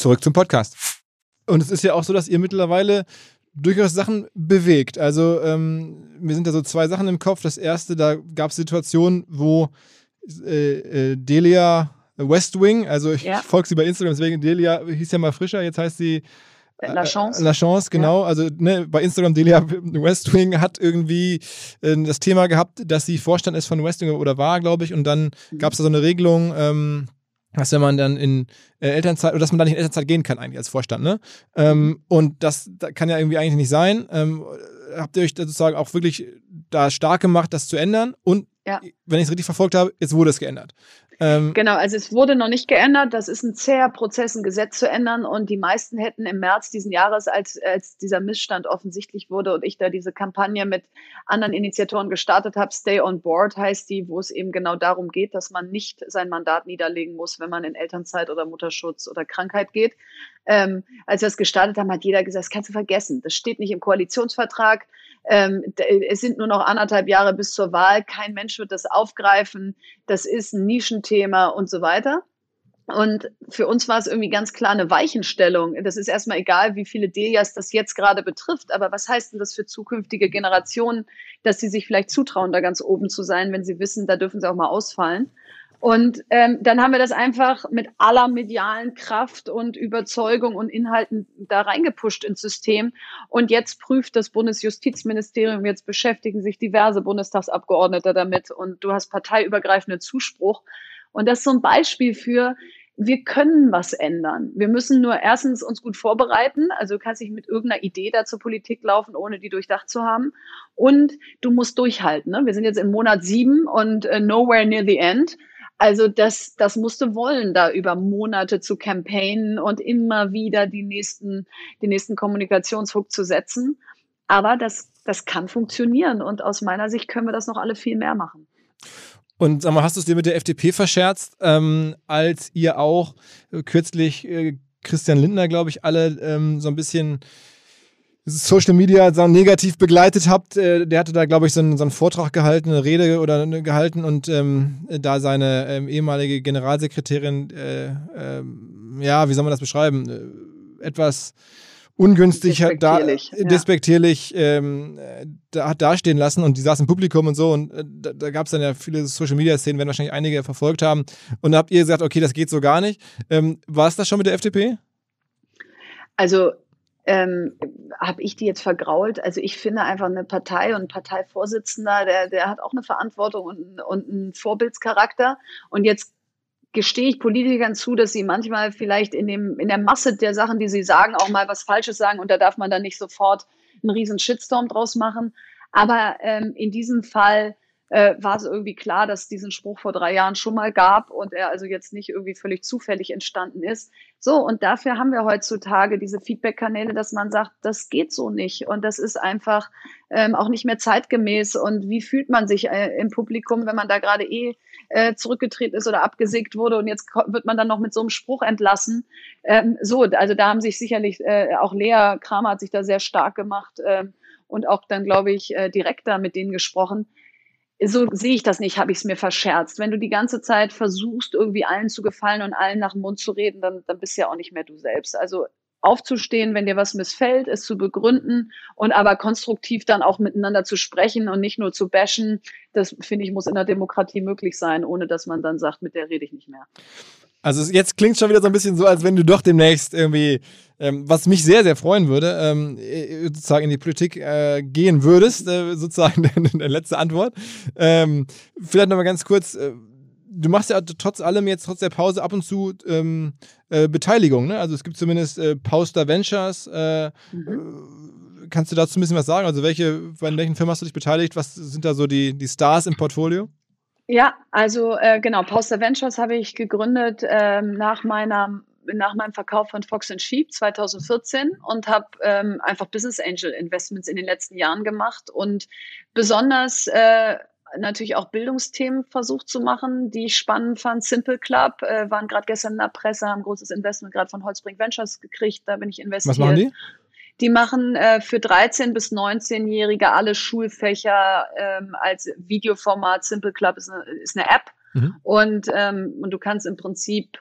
Zurück zum Podcast. Und es ist ja auch so, dass ihr mittlerweile durchaus Sachen bewegt. Also ähm, mir sind da so zwei Sachen im Kopf. Das erste, da gab es Situationen, wo äh, äh, Delia Westwing, also ich, ja. ich folge sie bei Instagram, deswegen Delia hieß ja mal frischer, jetzt heißt sie äh, La Chance. La Chance, genau. Ja. Also ne, bei Instagram Delia Westwing hat irgendwie äh, das Thema gehabt, dass sie Vorstand ist von Westwing oder war, glaube ich, und dann mhm. gab es da so eine Regelung, ähm, dass wenn man dann in äh, Elternzeit oder dass man dann nicht in Elternzeit gehen kann eigentlich als Vorstand, ne? Ähm, und das, das, kann ja irgendwie eigentlich nicht sein. Ähm, habt ihr euch sozusagen auch wirklich da stark gemacht, das zu ändern? Und ja. wenn ich es richtig verfolgt habe, jetzt wurde es geändert. Ähm, genau, also es wurde noch nicht geändert. Das ist ein zäher Prozess, ein Gesetz zu ändern. Und die meisten hätten im März diesen Jahres, als, als dieser Missstand offensichtlich wurde und ich da diese Kampagne mit anderen Initiatoren gestartet habe, Stay on Board heißt die, wo es eben genau darum geht, dass man nicht sein Mandat niederlegen muss, wenn man in Elternzeit oder Mutterschutz oder Krankheit geht. Ähm, als wir es gestartet haben, hat jeder gesagt, das kannst du vergessen. Das steht nicht im Koalitionsvertrag. Ähm, es sind nur noch anderthalb Jahre bis zur Wahl. Kein Mensch wird das aufgreifen. Das ist ein Nischenthema und so weiter. Und für uns war es irgendwie ganz klar eine Weichenstellung. Das ist erstmal egal, wie viele Delias das jetzt gerade betrifft. Aber was heißt denn das für zukünftige Generationen, dass sie sich vielleicht zutrauen, da ganz oben zu sein, wenn sie wissen, da dürfen sie auch mal ausfallen? Und ähm, dann haben wir das einfach mit aller medialen Kraft und Überzeugung und Inhalten da reingepusht ins System. Und jetzt prüft das Bundesjustizministerium, jetzt beschäftigen sich diverse Bundestagsabgeordnete damit und du hast parteiübergreifenden Zuspruch. Und das ist so ein Beispiel für, wir können was ändern. Wir müssen nur erstens uns gut vorbereiten. Also du kannst nicht mit irgendeiner Idee da zur Politik laufen, ohne die durchdacht zu haben. Und du musst durchhalten. Ne? Wir sind jetzt im Monat sieben und uh, nowhere near the end. Also das, das musste wollen, da über Monate zu campaignen und immer wieder die nächsten, den nächsten Kommunikationshook zu setzen. Aber das, das kann funktionieren und aus meiner Sicht können wir das noch alle viel mehr machen. Und sag mal, hast du es dir mit der FDP verscherzt, ähm, als ihr auch kürzlich äh, Christian Lindner, glaube ich, alle ähm, so ein bisschen Social Media so negativ begleitet habt. Äh, der hatte da, glaube ich, so einen, so einen, Vortrag gehalten, eine Rede oder eine, gehalten und ähm, da seine ähm, ehemalige Generalsekretärin, äh, äh, ja, wie soll man das beschreiben, äh, etwas ungünstig despektierlich, da, ja. despektierlich ähm, da hat dastehen lassen und die saß im Publikum und so und äh, da, da gab es dann ja viele Social Media Szenen, werden wahrscheinlich einige verfolgt haben und da habt ihr gesagt, okay, das geht so gar nicht. Ähm, War es das schon mit der FDP? Also ähm, habe ich die jetzt vergrault? Also ich finde einfach eine Partei und ein Parteivorsitzender, der, der hat auch eine Verantwortung und, und einen Vorbildscharakter. Und jetzt gestehe ich Politikern zu, dass sie manchmal vielleicht in, dem, in der Masse der Sachen, die sie sagen, auch mal was Falsches sagen und da darf man dann nicht sofort einen riesen Shitstorm draus machen. Aber ähm, in diesem Fall äh, war es irgendwie klar, dass es diesen Spruch vor drei Jahren schon mal gab und er also jetzt nicht irgendwie völlig zufällig entstanden ist. So, und dafür haben wir heutzutage diese Feedback-Kanäle, dass man sagt, das geht so nicht und das ist einfach ähm, auch nicht mehr zeitgemäß. Und wie fühlt man sich äh, im Publikum, wenn man da gerade eh äh, zurückgetreten ist oder abgesägt wurde und jetzt wird man dann noch mit so einem Spruch entlassen? Ähm, so, also da haben sich sicherlich äh, auch Lea Kramer hat sich da sehr stark gemacht äh, und auch dann, glaube ich, äh, direkter mit denen gesprochen so sehe ich das nicht, habe ich es mir verscherzt. Wenn du die ganze Zeit versuchst, irgendwie allen zu gefallen und allen nach dem Mund zu reden, dann, dann bist du ja auch nicht mehr du selbst. Also aufzustehen, wenn dir was missfällt, es zu begründen und aber konstruktiv dann auch miteinander zu sprechen und nicht nur zu bashen, das finde ich muss in der Demokratie möglich sein, ohne dass man dann sagt, mit der rede ich nicht mehr. Also jetzt klingt schon wieder so ein bisschen so, als wenn du doch demnächst irgendwie, ähm, was mich sehr, sehr freuen würde, ähm, äh, sozusagen in die Politik äh, gehen würdest, äh, sozusagen deine letzte Antwort. Ähm, vielleicht nochmal ganz kurz, äh, du machst ja trotz allem jetzt, trotz der Pause ab und zu ähm, äh, Beteiligung, ne? Also es gibt zumindest äh, Pauster Ventures. Äh, mhm. Kannst du dazu ein bisschen was sagen? Also welche, bei welchen Firmen hast du dich beteiligt? Was sind da so die, die Stars im Portfolio? Ja, also äh, genau, Pauster Ventures habe ich gegründet ähm, nach meiner nach meinem Verkauf von Fox Sheep 2014 und habe ähm, einfach Business Angel Investments in den letzten Jahren gemacht und besonders äh, natürlich auch Bildungsthemen versucht zu machen, die ich spannend fand. Simple Club äh, waren gerade gestern in der Presse, haben ein großes Investment gerade von Holzbrink Ventures gekriegt, da bin ich investiert. Was machen die? Die machen äh, für 13- bis 19-Jährige alle Schulfächer ähm, als Videoformat. Simple Club ist eine, ist eine App. Mhm. Und, ähm, und du kannst im Prinzip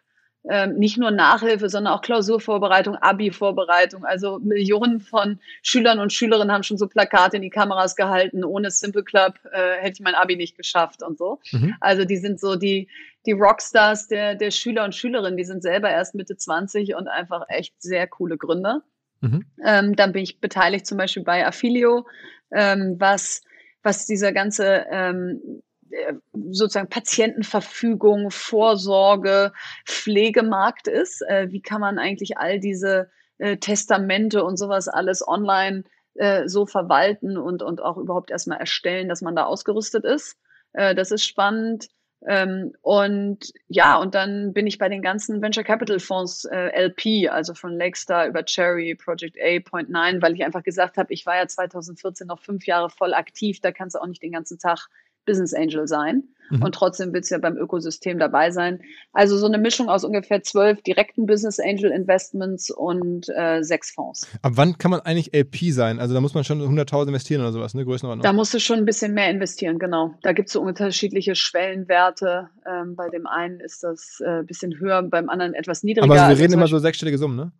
ähm, nicht nur Nachhilfe, sondern auch Klausurvorbereitung, Abi-Vorbereitung. Also Millionen von Schülern und Schülerinnen haben schon so Plakate in die Kameras gehalten. Ohne Simple Club äh, hätte ich mein Abi nicht geschafft und so. Mhm. Also die sind so die, die Rockstars der, der Schüler und Schülerinnen. Die sind selber erst Mitte 20 und einfach echt sehr coole Gründer. Mhm. Ähm, dann bin ich beteiligt zum Beispiel bei Affilio, ähm, was, was dieser ganze ähm, äh, sozusagen Patientenverfügung, Vorsorge, Pflegemarkt ist. Äh, wie kann man eigentlich all diese äh, Testamente und sowas alles online äh, so verwalten und, und auch überhaupt erstmal erstellen, dass man da ausgerüstet ist. Äh, das ist spannend. Ähm, und ja, und dann bin ich bei den ganzen Venture Capital Fonds äh, LP, also von Lakestar über Cherry, Project A, Point Nine, weil ich einfach gesagt habe, ich war ja 2014 noch fünf Jahre voll aktiv, da kannst du auch nicht den ganzen Tag Business Angel sein. Mhm. Und trotzdem willst du ja beim Ökosystem dabei sein. Also so eine Mischung aus ungefähr zwölf direkten Business Angel Investments und äh, sechs Fonds. Ab wann kann man eigentlich LP sein? Also da muss man schon 100.000 investieren oder sowas, ne? Größenordnung. Da musst du schon ein bisschen mehr investieren, genau. Da gibt es so unterschiedliche Schwellenwerte. Ähm, bei dem einen ist das äh, ein bisschen höher, beim anderen etwas niedriger. Aber also wir reden immer so sechsstellige Summen, ne?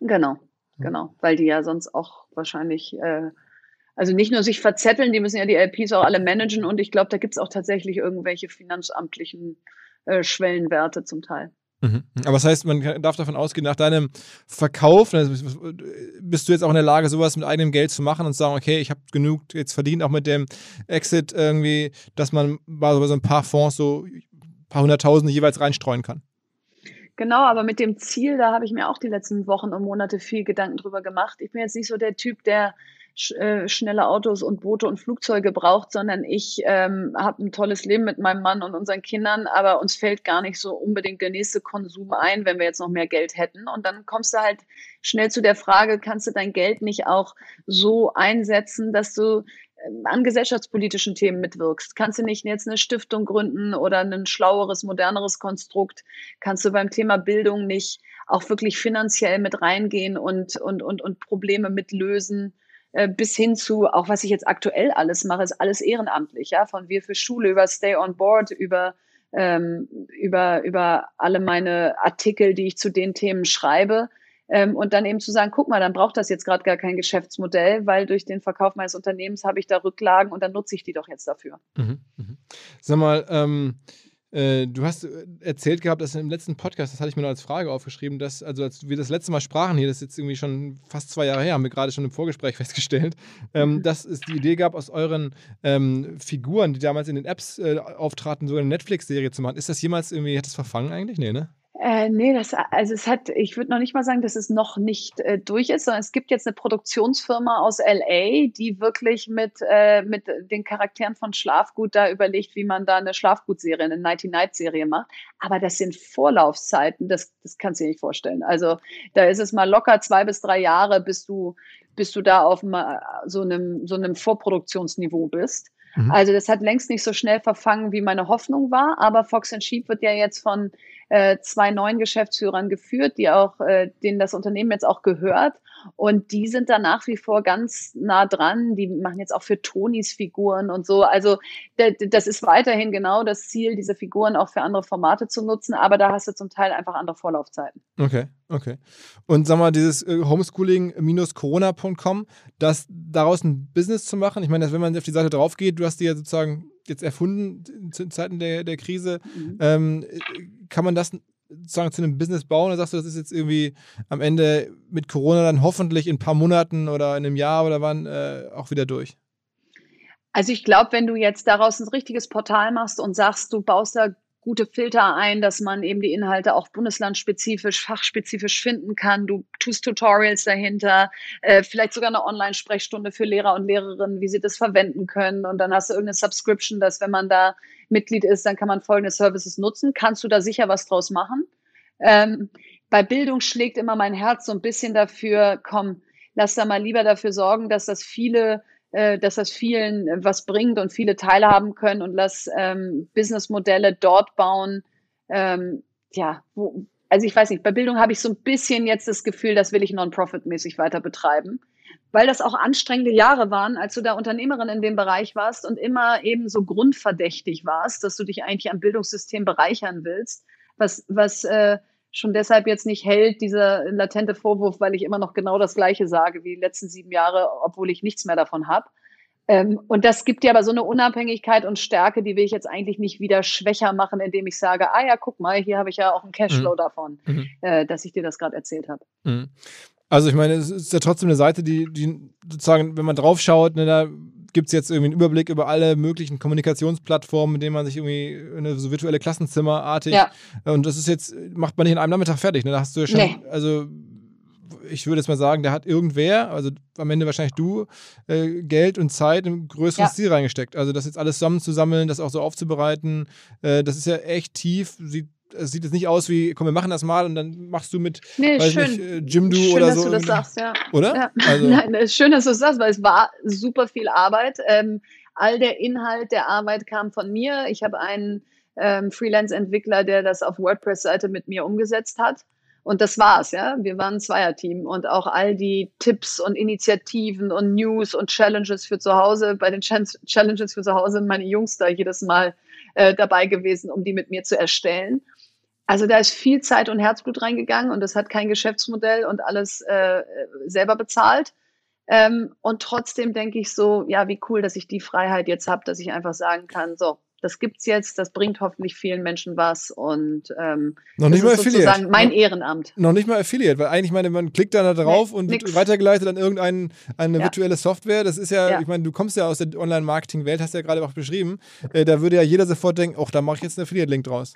Genau, genau. Weil die ja sonst auch wahrscheinlich äh, also nicht nur sich verzetteln, die müssen ja die LPs auch alle managen und ich glaube, da gibt es auch tatsächlich irgendwelche finanzamtlichen äh, Schwellenwerte zum Teil. Mhm. Aber das heißt, man darf davon ausgehen, nach deinem Verkauf bist du jetzt auch in der Lage, sowas mit eigenem Geld zu machen und zu sagen, okay, ich habe genug jetzt verdient, auch mit dem Exit irgendwie, dass man bei so ein paar Fonds so ein paar hunderttausende jeweils reinstreuen kann. Genau, aber mit dem Ziel, da habe ich mir auch die letzten Wochen und Monate viel Gedanken drüber gemacht. Ich bin jetzt nicht so der Typ, der äh, schnelle Autos und Boote und Flugzeuge braucht, sondern ich ähm, habe ein tolles Leben mit meinem Mann und unseren Kindern, aber uns fällt gar nicht so unbedingt der nächste Konsum ein, wenn wir jetzt noch mehr Geld hätten. Und dann kommst du halt schnell zu der Frage, kannst du dein Geld nicht auch so einsetzen, dass du ähm, an gesellschaftspolitischen Themen mitwirkst. Kannst du nicht jetzt eine Stiftung gründen oder ein schlaueres, moderneres Konstrukt? Kannst du beim Thema Bildung nicht auch wirklich finanziell mit reingehen und, und, und, und Probleme mitlösen? Äh, bis hin zu, auch was ich jetzt aktuell alles mache, ist alles ehrenamtlich, ja, von wir für Schule über Stay on Board, über ähm, über, über alle meine Artikel, die ich zu den Themen schreibe. Ähm, und dann eben zu sagen, guck mal, dann braucht das jetzt gerade gar kein Geschäftsmodell, weil durch den Verkauf meines Unternehmens habe ich da Rücklagen und dann nutze ich die doch jetzt dafür. Mhm, mh. Sag mal, ähm, äh, du hast äh, erzählt gehabt, dass im letzten Podcast, das hatte ich mir noch als Frage aufgeschrieben, dass, also als wir das letzte Mal sprachen hier, das ist jetzt irgendwie schon fast zwei Jahre her, haben wir gerade schon im Vorgespräch festgestellt, ähm, mhm. dass es die Idee gab, aus euren ähm, Figuren, die damals in den Apps äh, auftraten, so eine Netflix-Serie zu machen. Ist das jemals irgendwie, hat das verfangen eigentlich? Nee, ne? Äh, nee, das, also es hat, ich würde noch nicht mal sagen, dass es noch nicht äh, durch ist, sondern es gibt jetzt eine Produktionsfirma aus LA, die wirklich mit, äh, mit den Charakteren von Schlafgut da überlegt, wie man da eine Schlafgutserie, eine Nighty-Night-Serie macht. Aber das sind Vorlaufzeiten, das, das kannst du dir nicht vorstellen. Also da ist es mal locker zwei bis drei Jahre, bis du, bis du da auf so einem, so einem Vorproduktionsniveau bist. Mhm. Also das hat längst nicht so schnell verfangen, wie meine Hoffnung war. Aber Fox Sheep wird ja jetzt von äh, zwei neuen Geschäftsführern geführt, die auch, äh, denen das Unternehmen jetzt auch gehört. Und die sind da nach wie vor ganz nah dran. Die machen jetzt auch für Tonis Figuren und so. Also das ist weiterhin genau das Ziel, diese Figuren auch für andere Formate zu nutzen. Aber da hast du zum Teil einfach andere Vorlaufzeiten. Okay, okay. Und sag mal, dieses äh, Homeschooling-corona.com, das daraus ein Business zu machen, ich meine, wenn man auf die Seite drauf geht, du hast die ja sozusagen jetzt erfunden in Zeiten der, der Krise. Mhm. Ähm, kann man das sozusagen zu einem Business bauen oder sagst du, das ist jetzt irgendwie am Ende mit Corona dann hoffentlich in ein paar Monaten oder in einem Jahr oder wann äh, auch wieder durch? Also ich glaube, wenn du jetzt daraus ein richtiges Portal machst und sagst, du baust da gute Filter ein, dass man eben die Inhalte auch bundeslandspezifisch, fachspezifisch finden kann. Du tust Tutorials dahinter, äh, vielleicht sogar eine Online-Sprechstunde für Lehrer und Lehrerinnen, wie sie das verwenden können. Und dann hast du irgendeine Subscription, dass wenn man da Mitglied ist, dann kann man folgende Services nutzen. Kannst du da sicher was draus machen? Ähm, bei Bildung schlägt immer mein Herz so ein bisschen dafür, komm, lass da mal lieber dafür sorgen, dass das viele äh, dass das vielen äh, was bringt und viele teilhaben können und lass ähm, Businessmodelle dort bauen. Ähm, ja, wo, also ich weiß nicht, bei Bildung habe ich so ein bisschen jetzt das Gefühl, das will ich non-profit-mäßig weiter betreiben, weil das auch anstrengende Jahre waren, als du da Unternehmerin in dem Bereich warst und immer eben so grundverdächtig warst, dass du dich eigentlich am Bildungssystem bereichern willst, was, was äh, schon deshalb jetzt nicht hält, dieser latente Vorwurf, weil ich immer noch genau das Gleiche sage wie die letzten sieben Jahre, obwohl ich nichts mehr davon habe. Ähm, und das gibt dir aber so eine Unabhängigkeit und Stärke, die will ich jetzt eigentlich nicht wieder schwächer machen, indem ich sage, ah ja, guck mal, hier habe ich ja auch einen Cashflow mhm. davon, mhm. Äh, dass ich dir das gerade erzählt habe. Mhm. Also ich meine, es ist ja trotzdem eine Seite, die, die sozusagen, wenn man drauf schaut, ne, da gibt es jetzt irgendwie einen Überblick über alle möglichen Kommunikationsplattformen, mit denen man sich irgendwie eine so virtuelle Klassenzimmerartig. Ja. Und das ist jetzt, macht man nicht in einem Nachmittag fertig. Ne? Da hast du ja schon, nee. also ich würde jetzt mal sagen, da hat irgendwer, also am Ende wahrscheinlich du, äh, Geld und Zeit im größeren ja. Stil reingesteckt. Also das jetzt alles zusammenzusammeln, das auch so aufzubereiten, äh, das ist ja echt tief, sieht es sieht jetzt nicht aus wie, komm, wir machen das mal und dann machst du mit, nee, weiß schön. nicht, äh, Jimdo schön, oder dass so. du das sagst, ja. Oder? Ja. Also. Nein, schön, dass du das sagst, weil es war super viel Arbeit. Ähm, all der Inhalt der Arbeit kam von mir. Ich habe einen ähm, Freelance-Entwickler, der das auf WordPress-Seite mit mir umgesetzt hat. Und das war's, ja. Wir waren ein Zweierteam und auch all die Tipps und Initiativen und News und Challenges für zu Hause. Bei den Challenges für zu Hause sind meine Jungs da jedes Mal äh, dabei gewesen, um die mit mir zu erstellen. Also da ist viel Zeit und Herzblut reingegangen und das hat kein Geschäftsmodell und alles äh, selber bezahlt. Ähm, und trotzdem denke ich so, ja, wie cool, dass ich die Freiheit jetzt habe, dass ich einfach sagen kann, so, das gibt's jetzt, das bringt hoffentlich vielen Menschen was und ähm, noch nicht das mal ist sozusagen mein Ehrenamt. Noch nicht mal Affiliate, weil eigentlich meine, man klickt da drauf nee, und nix. weitergeleitet an irgendeine eine ja. virtuelle Software. Das ist ja, ja, ich meine, du kommst ja aus der Online-Marketing-Welt, hast ja gerade auch beschrieben. Äh, da würde ja jeder sofort denken, oh, da mache ich jetzt einen Affiliate-Link draus.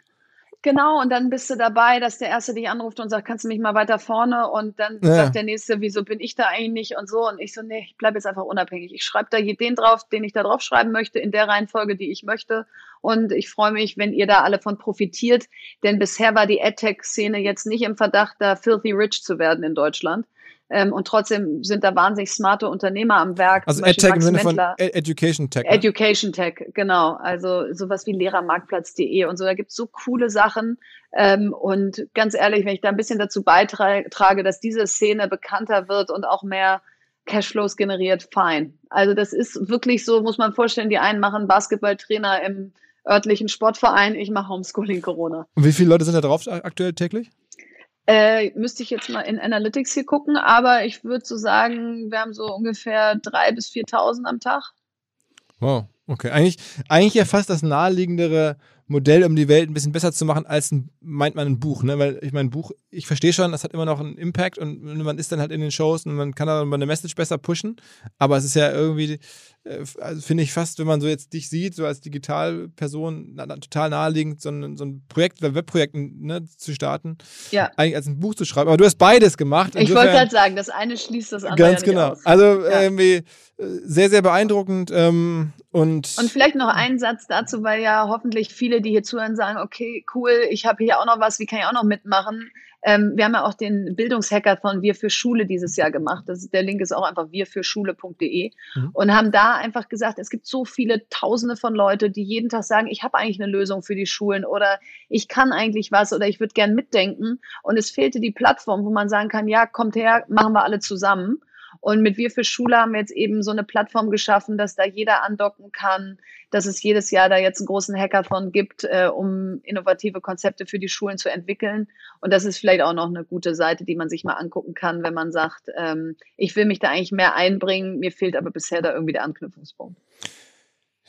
Genau, und dann bist du dabei, dass der Erste dich anruft und sagt, kannst du mich mal weiter vorne? Und dann ja. sagt der Nächste, wieso bin ich da eigentlich nicht und so. Und ich so, nee, ich bleibe jetzt einfach unabhängig. Ich schreibe da den drauf, den ich da drauf schreiben möchte, in der Reihenfolge, die ich möchte. Und ich freue mich, wenn ihr da alle von profitiert. Denn bisher war die AdTech-Szene jetzt nicht im Verdacht, da filthy rich zu werden in Deutschland. Ähm, und trotzdem sind da wahnsinnig smarte Unternehmer am Werk. Also EdTech im Sinne von Education Tech. Ne? Education Tech, genau. Also sowas wie Lehrermarktplatz.de und so. Da gibt's so coole Sachen. Ähm, und ganz ehrlich, wenn ich da ein bisschen dazu beitrage, dass diese Szene bekannter wird und auch mehr Cashflows generiert, fein. Also das ist wirklich so, muss man vorstellen, die einen machen Basketballtrainer im örtlichen Sportverein, ich mache Homeschooling Corona. Und wie viele Leute sind da drauf aktuell täglich? Äh, müsste ich jetzt mal in Analytics hier gucken, aber ich würde so sagen, wir haben so ungefähr 3.000 bis 4.000 am Tag. Wow, okay. Eigentlich, eigentlich ja fast das naheliegendere Modell, um die Welt ein bisschen besser zu machen, als ein, meint man ein Buch. Ne? Weil ich mein Buch, ich verstehe schon, das hat immer noch einen Impact und man ist dann halt in den Shows und man kann dann eine Message besser pushen. Aber es ist ja irgendwie, also finde ich fast, wenn man so jetzt dich sieht, so als Digitalperson, na, total naheliegend, so ein, so ein Projekt, Webprojekt ne, zu starten, ja. eigentlich als ein Buch zu schreiben. Aber du hast beides gemacht. Ich wollte gerade sagen, das eine schließt das andere. Ganz genau. Aus. Also ja. irgendwie äh, sehr, sehr beeindruckend. Ähm, und, und vielleicht noch einen Satz dazu, weil ja hoffentlich viele, die hier zuhören, sagen, okay, cool, ich habe hier auch noch was, wie kann ich auch noch mitmachen? Ähm, wir haben ja auch den Bildungshacker von Wir für Schule dieses Jahr gemacht. Ist, der Link ist auch einfach wirfürschule.de mhm. und haben da einfach gesagt, es gibt so viele Tausende von Leute, die jeden Tag sagen, ich habe eigentlich eine Lösung für die Schulen oder ich kann eigentlich was oder ich würde gern mitdenken. Und es fehlte die Plattform, wo man sagen kann, ja, kommt her, machen wir alle zusammen. Und mit Wir für Schule haben wir jetzt eben so eine Plattform geschaffen, dass da jeder andocken kann, dass es jedes Jahr da jetzt einen großen Hackathon gibt, äh, um innovative Konzepte für die Schulen zu entwickeln. Und das ist vielleicht auch noch eine gute Seite, die man sich mal angucken kann, wenn man sagt, ähm, ich will mich da eigentlich mehr einbringen, mir fehlt aber bisher da irgendwie der Anknüpfungspunkt.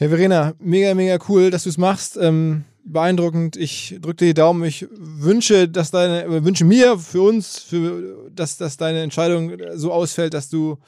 Hey Verena, mega, mega cool, dass du es machst. Ähm, beeindruckend. Ich drücke dir die Daumen. Ich wünsche, dass deine, wünsche mir für uns, für, dass, dass deine Entscheidung so ausfällt, dass du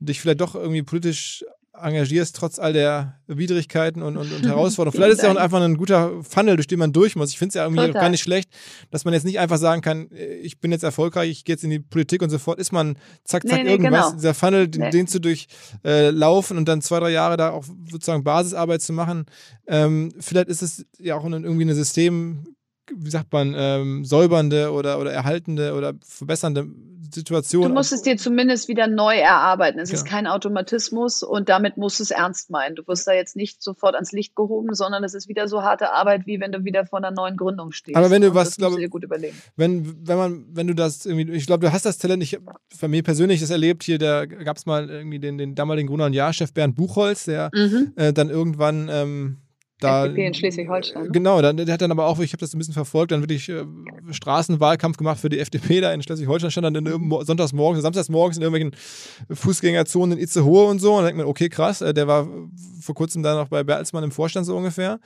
dich vielleicht doch irgendwie politisch engagierst, trotz all der Widrigkeiten und, und, und Herausforderungen. Vielleicht ist es ja auch einfach ein guter Funnel, durch den man durch muss. Ich finde es ja irgendwie Total. gar nicht schlecht, dass man jetzt nicht einfach sagen kann, äh, ich bin jetzt erfolgreich, ich gehe jetzt in die Politik und sofort ist man zack, zack, nee, nee, irgendwas. Genau. Dieser Funnel, nee. den zu durchlaufen äh, und dann zwei, drei Jahre da auch sozusagen Basisarbeit zu machen. Ähm, vielleicht ist es ja auch irgendwie ein System, wie sagt man, ähm, säubernde oder, oder erhaltende oder verbessernde Situation. Du musst es dir zumindest wieder neu erarbeiten. Es ja. ist kein Automatismus und damit musst du es ernst meinen. Du wirst da jetzt nicht sofort ans Licht gehoben, sondern es ist wieder so harte Arbeit, wie wenn du wieder vor einer neuen Gründung stehst. Aber wenn du und was, glaube ich, gut überlegen. Wenn, wenn man, wenn du das irgendwie, ich glaube, du hast das Talent, ich für mich persönlich das erlebt, hier, da gab es mal irgendwie den, den damaligen Gruner und Jahrchef Bernd Buchholz, der mhm. äh, dann irgendwann ähm, da, FDP in Schleswig-Holstein. Ne? Genau, dann, der hat dann aber auch, ich habe das ein bisschen verfolgt, dann wirklich äh, Straßenwahlkampf gemacht für die FDP da in Schleswig-Holstein, stand dann in, sonntags morgens, samstags morgens in irgendwelchen Fußgängerzonen in Itzehoe und so. Und dann denkt man, okay, krass, äh, der war vor kurzem da noch bei Bertelsmann im Vorstand so ungefähr.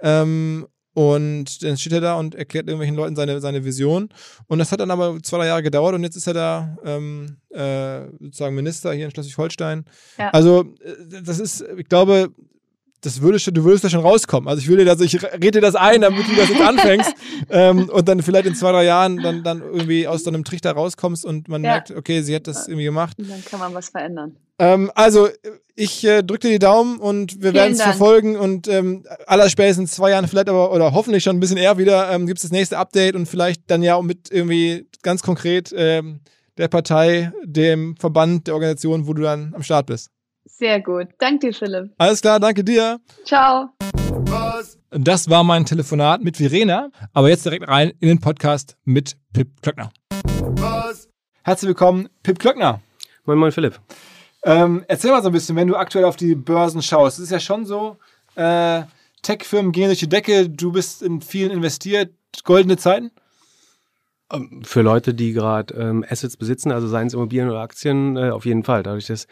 Ähm, und dann steht er da und erklärt irgendwelchen Leuten seine, seine Vision. Und das hat dann aber zwei, drei Jahre gedauert und jetzt ist er da ähm, äh, sozusagen Minister hier in Schleswig-Holstein. Ja. Also, äh, das ist, ich glaube, das würdest du, du würdest da schon rauskommen. Also ich will dir das, ich rede dir das ein, damit du das jetzt anfängst ähm, und dann vielleicht in zwei, drei Jahren dann, dann irgendwie aus so einem Trichter rauskommst und man ja. merkt, okay, sie hat das irgendwie gemacht. Und dann kann man was verändern. Ähm, also ich äh, drücke dir die Daumen und wir werden es verfolgen und ähm, allerspätestens zwei Jahren vielleicht aber oder hoffentlich schon ein bisschen eher wieder ähm, gibt es das nächste Update und vielleicht dann ja mit irgendwie ganz konkret ähm, der Partei, dem Verband, der Organisation, wo du dann am Start bist. Sehr gut. Danke dir, Philipp. Alles klar, danke dir. Ciao. Das war mein Telefonat mit Verena, aber jetzt direkt rein in den Podcast mit Pip Klöckner. Herzlich willkommen, Pip Klöckner. Moin, moin, Philipp. Ähm, erzähl mal so ein bisschen, wenn du aktuell auf die Börsen schaust. Es ist ja schon so, äh, Tech-Firmen gehen durch die Decke, du bist in vielen investiert, goldene Zeiten? Ähm, für Leute, die gerade ähm, Assets besitzen, also seien es Immobilien oder Aktien, äh, auf jeden Fall. Dadurch, dass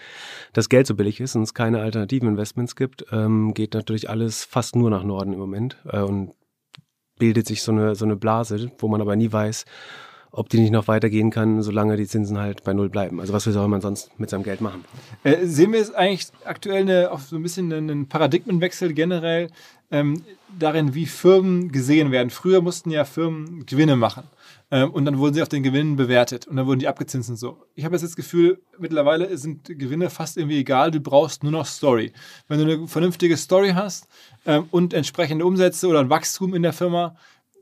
das Geld so billig ist und es keine alternativen Investments gibt, ähm, geht natürlich alles fast nur nach Norden im Moment äh, und bildet sich so eine, so eine Blase, wo man aber nie weiß, ob die nicht noch weitergehen kann, solange die Zinsen halt bei Null bleiben. Also was soll man sonst mit seinem Geld machen? Äh, sehen wir jetzt eigentlich aktuell eine, auch so ein bisschen einen Paradigmenwechsel generell ähm, darin, wie Firmen gesehen werden. Früher mussten ja Firmen Gewinne machen. Ähm, und dann wurden sie auf den Gewinnen bewertet und dann wurden die abgezinst und so. Ich habe jetzt das Gefühl, mittlerweile sind Gewinne fast irgendwie egal, du brauchst nur noch Story. Wenn du eine vernünftige Story hast ähm, und entsprechende Umsätze oder ein Wachstum in der Firma,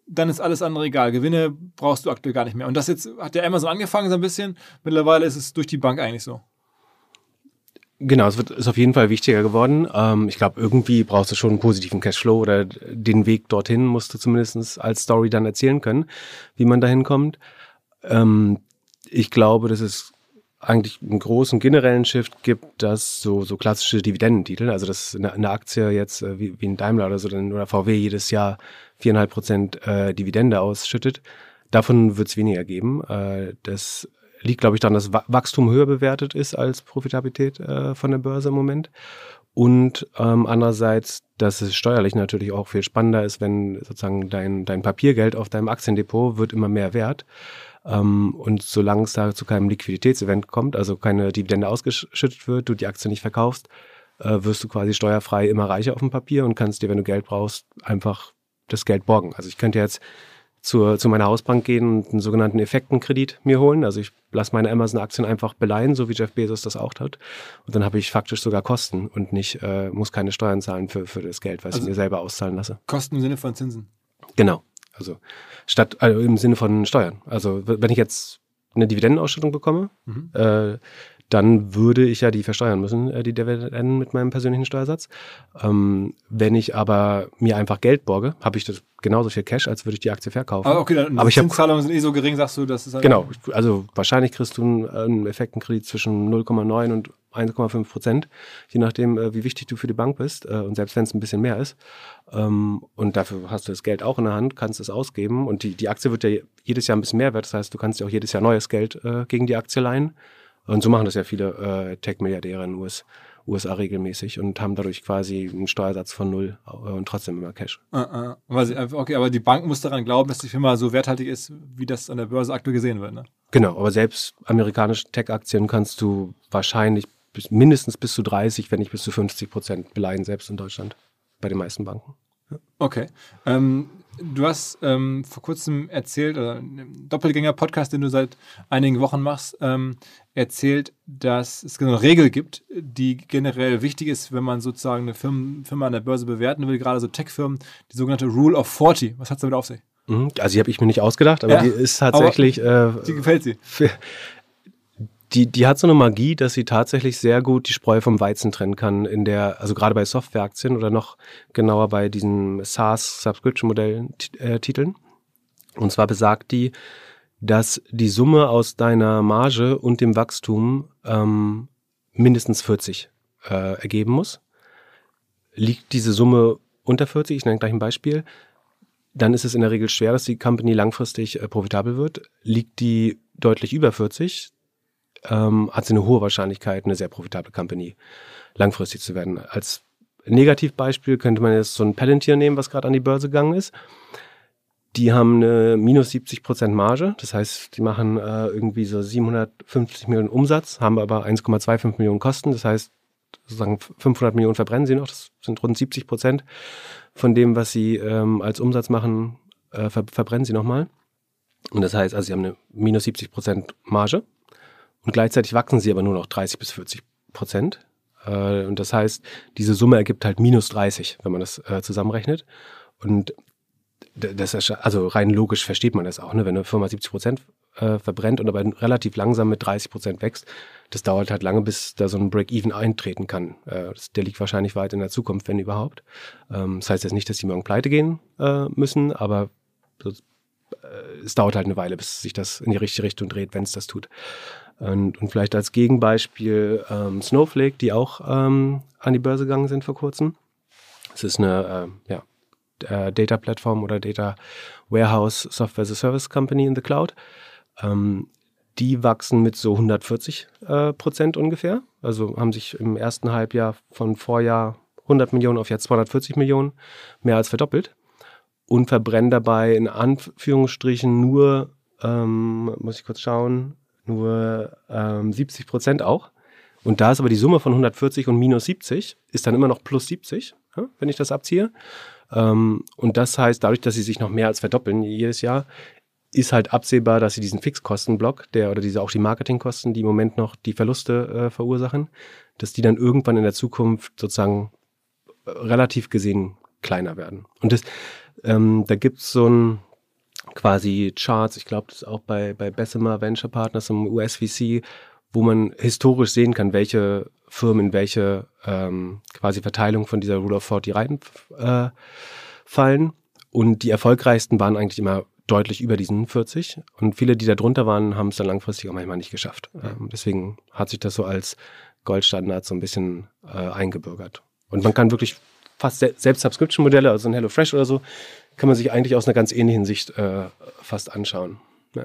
dann ist alles andere egal. Gewinne brauchst du aktuell gar nicht mehr. Und das jetzt hat ja Amazon angefangen so ein bisschen. Mittlerweile ist es durch die Bank eigentlich so. Genau, es wird, ist auf jeden Fall wichtiger geworden. Ähm, ich glaube, irgendwie brauchst du schon einen positiven Cashflow oder den Weg dorthin musst du zumindest als Story dann erzählen können, wie man dahin kommt. Ähm, ich glaube, dass es eigentlich einen großen generellen Shift gibt, dass so, so klassische Dividendentitel, also dass eine, eine Aktie jetzt äh, wie, wie ein Daimler oder so oder VW jedes Jahr viereinhalb Prozent äh, Dividende ausschüttet, davon wird es weniger geben. Äh, das liegt, glaube ich, daran, dass Wachstum höher bewertet ist als Profitabilität äh, von der Börse im Moment. Und ähm, andererseits, dass es steuerlich natürlich auch viel spannender ist, wenn sozusagen dein, dein Papiergeld auf deinem Aktiendepot wird immer mehr wert. Ähm, und solange es da zu keinem Liquiditätsevent kommt, also keine Dividende ausgeschüttet wird, du die Aktie nicht verkaufst, äh, wirst du quasi steuerfrei immer reicher auf dem Papier und kannst dir, wenn du Geld brauchst, einfach das Geld borgen. Also ich könnte jetzt zur, zu meiner Hausbank gehen und einen sogenannten Effektenkredit mir holen. Also ich lasse meine Amazon-Aktien einfach beleihen, so wie Jeff Bezos das auch hat. Und dann habe ich faktisch sogar Kosten und nicht, äh, muss keine Steuern zahlen für, für das Geld, was also ich mir selber auszahlen lasse. Kosten im Sinne von Zinsen? Genau. Also statt also im Sinne von Steuern. Also wenn ich jetzt eine Dividendenausschüttung bekomme, mhm. äh, dann würde ich ja die versteuern müssen, äh, die Dividenden mit meinem persönlichen Steuersatz. Ähm, wenn ich aber mir einfach Geld borge, habe ich das genauso viel Cash, als würde ich die Aktie verkaufen. Ah, okay, dann aber die Zinszahlungen sind eh so gering, sagst du, dass es halt Genau, also wahrscheinlich kriegst du einen, einen Effektenkredit zwischen 0,9 und 1,5 Prozent, je nachdem, äh, wie wichtig du für die Bank bist. Äh, und selbst wenn es ein bisschen mehr ist. Ähm, und dafür hast du das Geld auch in der Hand, kannst es ausgeben. Und die, die Aktie wird ja jedes Jahr ein bisschen mehr wert. Das heißt, du kannst dir auch jedes Jahr neues Geld äh, gegen die Aktie leihen. Und so machen das ja viele äh, Tech-Milliardäre in den USA regelmäßig und haben dadurch quasi einen Steuersatz von null äh, und trotzdem immer Cash. Uh, uh. Okay, aber die Bank muss daran glauben, dass die Firma so werthaltig ist, wie das an der Börse aktuell gesehen wird, ne? Genau, aber selbst amerikanische Tech-Aktien kannst du wahrscheinlich bis, mindestens bis zu 30, wenn nicht bis zu 50 Prozent beleihen, selbst in Deutschland, bei den meisten Banken. Okay. Ähm, du hast ähm, vor kurzem erzählt, oder im Doppelgänger-Podcast, den du seit einigen Wochen machst, ähm, erzählt, dass es eine Regel gibt, die generell wichtig ist, wenn man sozusagen eine Firma, Firma an der Börse bewerten will, gerade so Tech-Firmen, die sogenannte Rule of 40. Was hat es damit auf sich? Mhm. Also die habe ich mir nicht ausgedacht, aber ja, die ist tatsächlich. Äh, die gefällt sie. Die, die hat so eine Magie, dass sie tatsächlich sehr gut die Spreu vom Weizen trennen kann in der, also gerade bei Softwareaktien oder noch genauer bei diesen SaaS-Subscription-Modell-Titeln. Äh, und zwar besagt die, dass die Summe aus deiner Marge und dem Wachstum ähm, mindestens 40 äh, ergeben muss. Liegt diese Summe unter 40, ich nenne gleich ein Beispiel, dann ist es in der Regel schwer, dass die Company langfristig äh, profitabel wird. Liegt die deutlich über 40, ähm, hat sie eine hohe Wahrscheinlichkeit, eine sehr profitable Company langfristig zu werden. Als Negativbeispiel könnte man jetzt so ein Palantir nehmen, was gerade an die Börse gegangen ist. Die haben eine minus 70 Prozent Marge, das heißt, die machen äh, irgendwie so 750 Millionen Umsatz, haben aber 1,25 Millionen Kosten, das heißt, sozusagen 500 Millionen verbrennen sie noch, das sind rund 70 Prozent von dem, was sie ähm, als Umsatz machen, äh, ver verbrennen sie nochmal. Und das heißt, also sie haben eine minus 70 Prozent Marge und gleichzeitig wachsen sie aber nur noch 30 bis 40 Prozent. Äh, und das heißt, diese Summe ergibt halt minus 30, wenn man das äh, zusammenrechnet. Und das ist, also rein logisch versteht man das auch, ne? wenn eine Firma 70 Prozent äh, verbrennt und aber relativ langsam mit 30 Prozent wächst, das dauert halt lange, bis da so ein Break-Even eintreten kann. Der liegt wahrscheinlich weit in der Zukunft, wenn überhaupt. Ähm, das heißt jetzt nicht, dass die morgen pleite gehen müssen, aber es dauert halt eine Weile, bis sich das in die richtige Richtung dreht, wenn es das tut. Und, und vielleicht als Gegenbeispiel ähm, Snowflake, die auch ähm, an die Börse gegangen sind vor kurzem. Es ist eine äh, ja, äh, Data Platform oder Data Warehouse Software as a Service Company in the Cloud. Ähm, die wachsen mit so 140 äh, Prozent ungefähr. Also haben sich im ersten Halbjahr von Vorjahr 100 Millionen auf jetzt 240 Millionen mehr als verdoppelt und verbrennen dabei in Anführungsstrichen nur, ähm, muss ich kurz schauen, nur ähm, 70 Prozent auch. Und da ist aber die Summe von 140 und minus 70, ist dann immer noch plus 70, ja, wenn ich das abziehe. Ähm, und das heißt, dadurch, dass sie sich noch mehr als verdoppeln jedes Jahr, ist halt absehbar, dass sie diesen Fixkostenblock, der oder diese auch die Marketingkosten, die im Moment noch die Verluste äh, verursachen, dass die dann irgendwann in der Zukunft sozusagen äh, relativ gesehen kleiner werden. Und das, ähm, da gibt's so ein quasi Charts, ich glaube, das ist auch bei, bei Bessemer Venture Partners im USVC, wo man historisch sehen kann, welche Firmen in welche ähm, quasi Verteilung von dieser Rule of 40 reinfallen. Äh, und die erfolgreichsten waren eigentlich immer deutlich über diesen 40. Und viele, die da drunter waren, haben es dann langfristig auch manchmal nicht geschafft. Ähm, deswegen hat sich das so als Goldstandard so ein bisschen äh, eingebürgert. Und man kann wirklich fast se selbst Subscription-Modelle, also ein HelloFresh oder so, kann man sich eigentlich aus einer ganz ähnlichen Sicht äh, fast anschauen. Ja.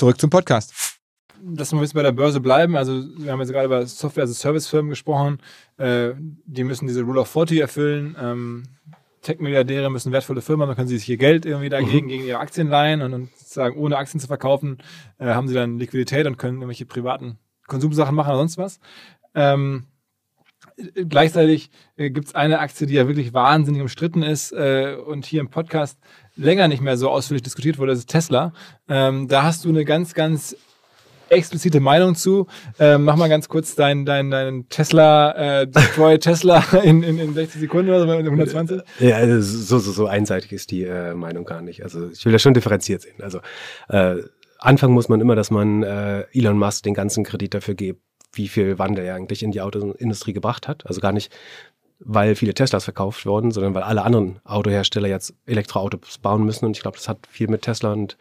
Zurück zum Podcast. Lass mal ein bisschen bei der Börse bleiben. Also, wir haben jetzt gerade über Software- as Service-Firmen gesprochen. Äh, die müssen diese Rule of 40 erfüllen. Ähm, Tech-Milliardäre müssen wertvolle Firmen haben, dann können sie sich ihr Geld irgendwie dagegen mhm. gegen ihre Aktien leihen und, und sozusagen ohne Aktien zu verkaufen, äh, haben sie dann Liquidität und können irgendwelche privaten Konsumsachen machen oder sonst was. Ähm, gleichzeitig äh, gibt es eine Aktie, die ja wirklich wahnsinnig umstritten ist äh, und hier im Podcast länger nicht mehr so ausführlich diskutiert wurde, das ist Tesla. Ähm, da hast du eine ganz, ganz explizite Meinung zu. Ähm, mach mal ganz kurz deinen dein, dein Tesla, äh, Destroy Tesla in, in, in 60 Sekunden oder so, 120? Ja, also so, so, so einseitig ist die äh, Meinung gar nicht. Also ich will das schon differenziert sehen. Also äh, anfangen muss man immer, dass man äh, Elon Musk den ganzen Kredit dafür gibt, wie viel Wandel er eigentlich in die Autoindustrie gebracht hat. Also gar nicht, weil viele Teslas verkauft wurden, sondern weil alle anderen Autohersteller jetzt Elektroautos bauen müssen. Und ich glaube, das hat viel mit Tesla und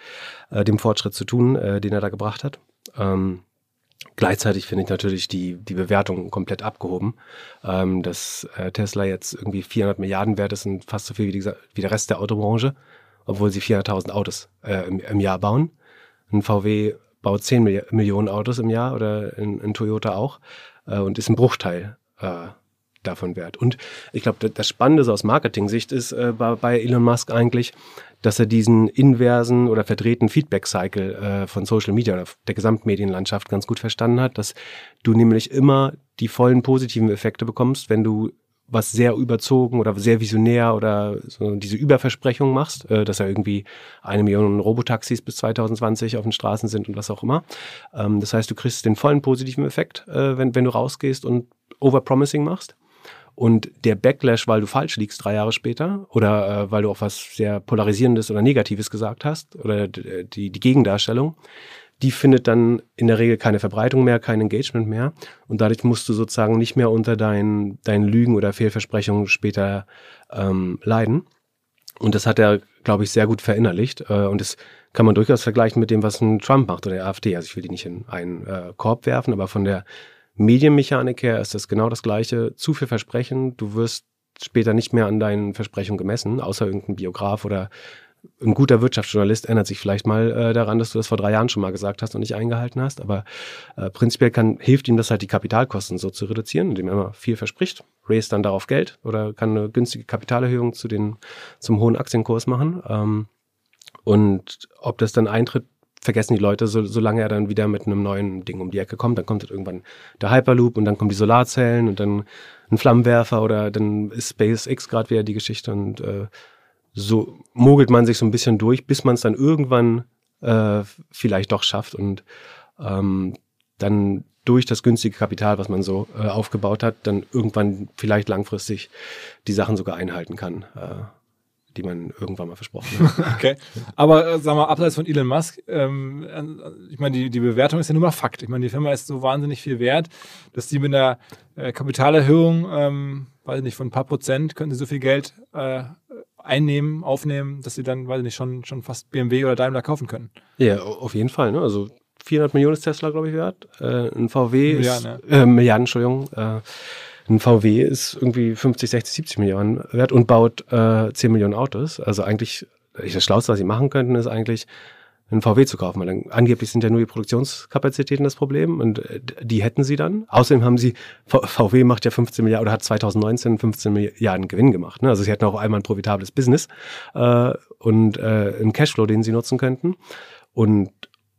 äh, dem Fortschritt zu tun, äh, den er da gebracht hat. Ähm, Gleichzeitig finde ich natürlich die, die Bewertung komplett abgehoben. Ähm, dass äh, Tesla jetzt irgendwie 400 Milliarden wert ist und fast so viel wie, die, wie der Rest der Autobranche, obwohl sie 400.000 Autos äh, im, im, Jahr bauen. Ein VW baut 10 Milli Millionen Autos im Jahr oder ein, ein Toyota auch äh, und ist ein Bruchteil äh, davon wert. Und ich glaube, das Spannende aus Marketing-Sicht ist äh, bei, bei, Elon Musk eigentlich, dass er diesen inversen oder verdrehten Feedback-Cycle äh, von Social Media oder der Gesamtmedienlandschaft ganz gut verstanden hat, dass du nämlich immer die vollen positiven Effekte bekommst, wenn du was sehr überzogen oder sehr visionär oder so diese Überversprechung machst, äh, dass er irgendwie eine Million Robotaxis bis 2020 auf den Straßen sind und was auch immer. Ähm, das heißt, du kriegst den vollen positiven Effekt, äh, wenn, wenn du rausgehst und Overpromising machst. Und der Backlash, weil du falsch liegst drei Jahre später oder äh, weil du auch was sehr Polarisierendes oder Negatives gesagt hast oder die, die Gegendarstellung, die findet dann in der Regel keine Verbreitung mehr, kein Engagement mehr. Und dadurch musst du sozusagen nicht mehr unter deinen, deinen Lügen oder Fehlversprechungen später ähm, leiden. Und das hat er, glaube ich, sehr gut verinnerlicht. Äh, und das kann man durchaus vergleichen mit dem, was ein Trump macht oder der AfD. Also ich will die nicht in einen äh, Korb werfen, aber von der Medienmechanik her ist das genau das Gleiche. Zu viel Versprechen, du wirst später nicht mehr an deinen Versprechungen gemessen, außer irgendein Biograf oder ein guter Wirtschaftsjournalist erinnert sich vielleicht mal äh, daran, dass du das vor drei Jahren schon mal gesagt hast und nicht eingehalten hast. Aber äh, prinzipiell kann, hilft ihm das halt, die Kapitalkosten so zu reduzieren, indem er immer viel verspricht, raise dann darauf Geld oder kann eine günstige Kapitalerhöhung zu den, zum hohen Aktienkurs machen. Ähm, und ob das dann eintritt, vergessen die Leute, so, solange er dann wieder mit einem neuen Ding um die Ecke kommt. Dann kommt halt irgendwann der Hyperloop und dann kommen die Solarzellen und dann ein Flammenwerfer oder dann ist SpaceX gerade wieder die Geschichte und äh, so mogelt man sich so ein bisschen durch, bis man es dann irgendwann äh, vielleicht doch schafft und ähm, dann durch das günstige Kapital, was man so äh, aufgebaut hat, dann irgendwann vielleicht langfristig die Sachen sogar einhalten kann, äh, die man irgendwann mal versprochen hat. okay. Aber äh, sag mal, abseits von Elon Musk, ähm, äh, ich meine, die, die Bewertung ist ja nur mal Fakt. Ich meine, die Firma ist so wahnsinnig viel wert, dass die mit einer äh, Kapitalerhöhung, ähm, weiß ich nicht, von ein paar Prozent können sie so viel Geld äh, einnehmen, aufnehmen, dass sie dann, weiß ich nicht, schon, schon fast BMW oder Daimler kaufen können. Ja, auf jeden Fall. Ne? Also 400 Millionen ist Tesla, glaube ich, wert. Äh, ein VW Milliarden, ist, ja. äh, Milliarden, Entschuldigung. Äh, ein VW ist irgendwie 50, 60, 70 Millionen wert und baut äh, 10 Millionen Autos. Also eigentlich, das Schlauste, was sie machen könnten, ist eigentlich einen VW zu kaufen, weil dann, angeblich sind ja nur die Produktionskapazitäten das Problem und äh, die hätten sie dann. Außerdem haben sie, VW macht ja 15 Milliarden oder hat 2019 15 Milliarden Gewinn gemacht. Ne? Also sie hätten auch einmal ein profitables Business äh, und äh, einen Cashflow, den sie nutzen könnten. Und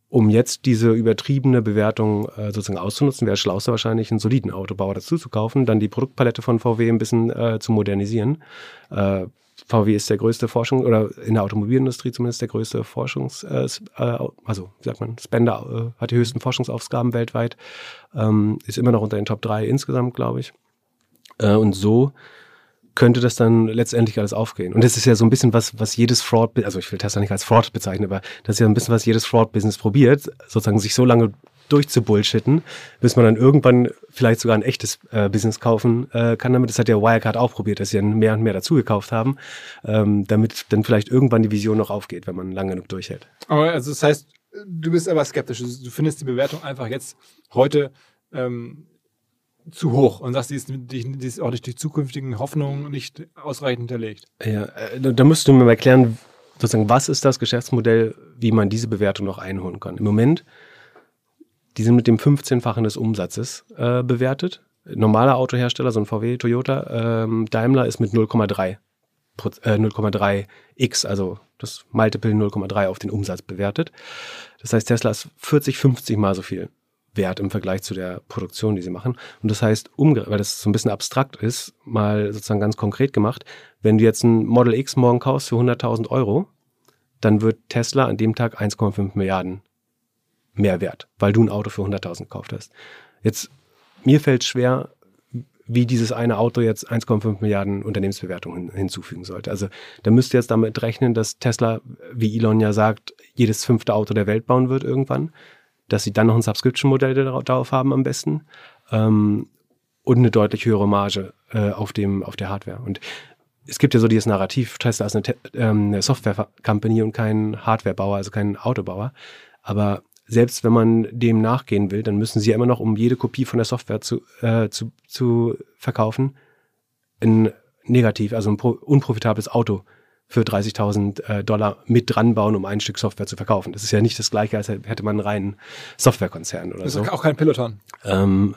um jetzt diese übertriebene Bewertung äh, sozusagen auszunutzen, wäre schlauster wahrscheinlich, einen soliden Autobauer dazu zu kaufen, dann die Produktpalette von VW ein bisschen äh, zu modernisieren. Äh, VW ist der größte Forschung oder in der Automobilindustrie zumindest der größte Forschungs, äh, äh, also wie sagt man, Spender äh, hat die höchsten Forschungsausgaben weltweit, ähm, ist immer noch unter den Top 3 insgesamt, glaube ich. Äh, und so könnte das dann letztendlich alles aufgehen. Und das ist ja so ein bisschen was, was jedes Fraud, also ich will Tesla nicht als Fraud bezeichnen, aber das ist ja ein bisschen was jedes Fraud-Business probiert, sozusagen sich so lange durchzubullshitten, bis man dann irgendwann vielleicht sogar ein echtes äh, Business kaufen äh, kann damit. Das hat ja Wirecard auch probiert, dass sie dann mehr und mehr dazu gekauft haben, ähm, damit dann vielleicht irgendwann die Vision noch aufgeht, wenn man lang genug durchhält. Aber also das heißt, du bist aber skeptisch. Du findest die Bewertung einfach jetzt heute ähm, zu hoch und sagst, die ist, die, die ist auch durch die zukünftigen Hoffnungen nicht ausreichend hinterlegt. Ja, äh, da müsstest du mir mal erklären, sozusagen, was ist das Geschäftsmodell, wie man diese Bewertung noch einholen kann. Im Moment, die sind mit dem 15-fachen des Umsatzes äh, bewertet. Normaler Autohersteller, so ein VW, Toyota, ähm, Daimler ist mit 0,3 äh, 0,3x, also das Multiple 0,3 auf den Umsatz bewertet. Das heißt, Tesla ist 40, 50 mal so viel wert im Vergleich zu der Produktion, die sie machen. Und das heißt, weil das so ein bisschen abstrakt ist, mal sozusagen ganz konkret gemacht, wenn du jetzt ein Model X morgen kaufst für 100.000 Euro, dann wird Tesla an dem Tag 1,5 Milliarden mehr wert, weil du ein Auto für 100.000 gekauft hast. Jetzt, mir fällt schwer, wie dieses eine Auto jetzt 1,5 Milliarden Unternehmensbewertungen hinzufügen sollte. Also da müsst ihr jetzt damit rechnen, dass Tesla, wie Elon ja sagt, jedes fünfte Auto der Welt bauen wird irgendwann dass sie dann noch ein Subscription-Modell darauf haben am besten ähm, und eine deutlich höhere Marge äh, auf, dem, auf der Hardware. Und es gibt ja so dieses Narrativ, Tesla ist eine, ähm, eine Software-Company und kein Hardware-Bauer, also kein Autobauer. Aber selbst wenn man dem nachgehen will, dann müssen sie ja immer noch, um jede Kopie von der Software zu, äh, zu, zu verkaufen, ein negativ, also ein unprofitables Auto für 30.000 äh, Dollar mit dran bauen, um ein Stück Software zu verkaufen. Das ist ja nicht das gleiche, als hätte man einen reinen Softwarekonzern oder das so. Das ist auch kein Peloton. Ähm,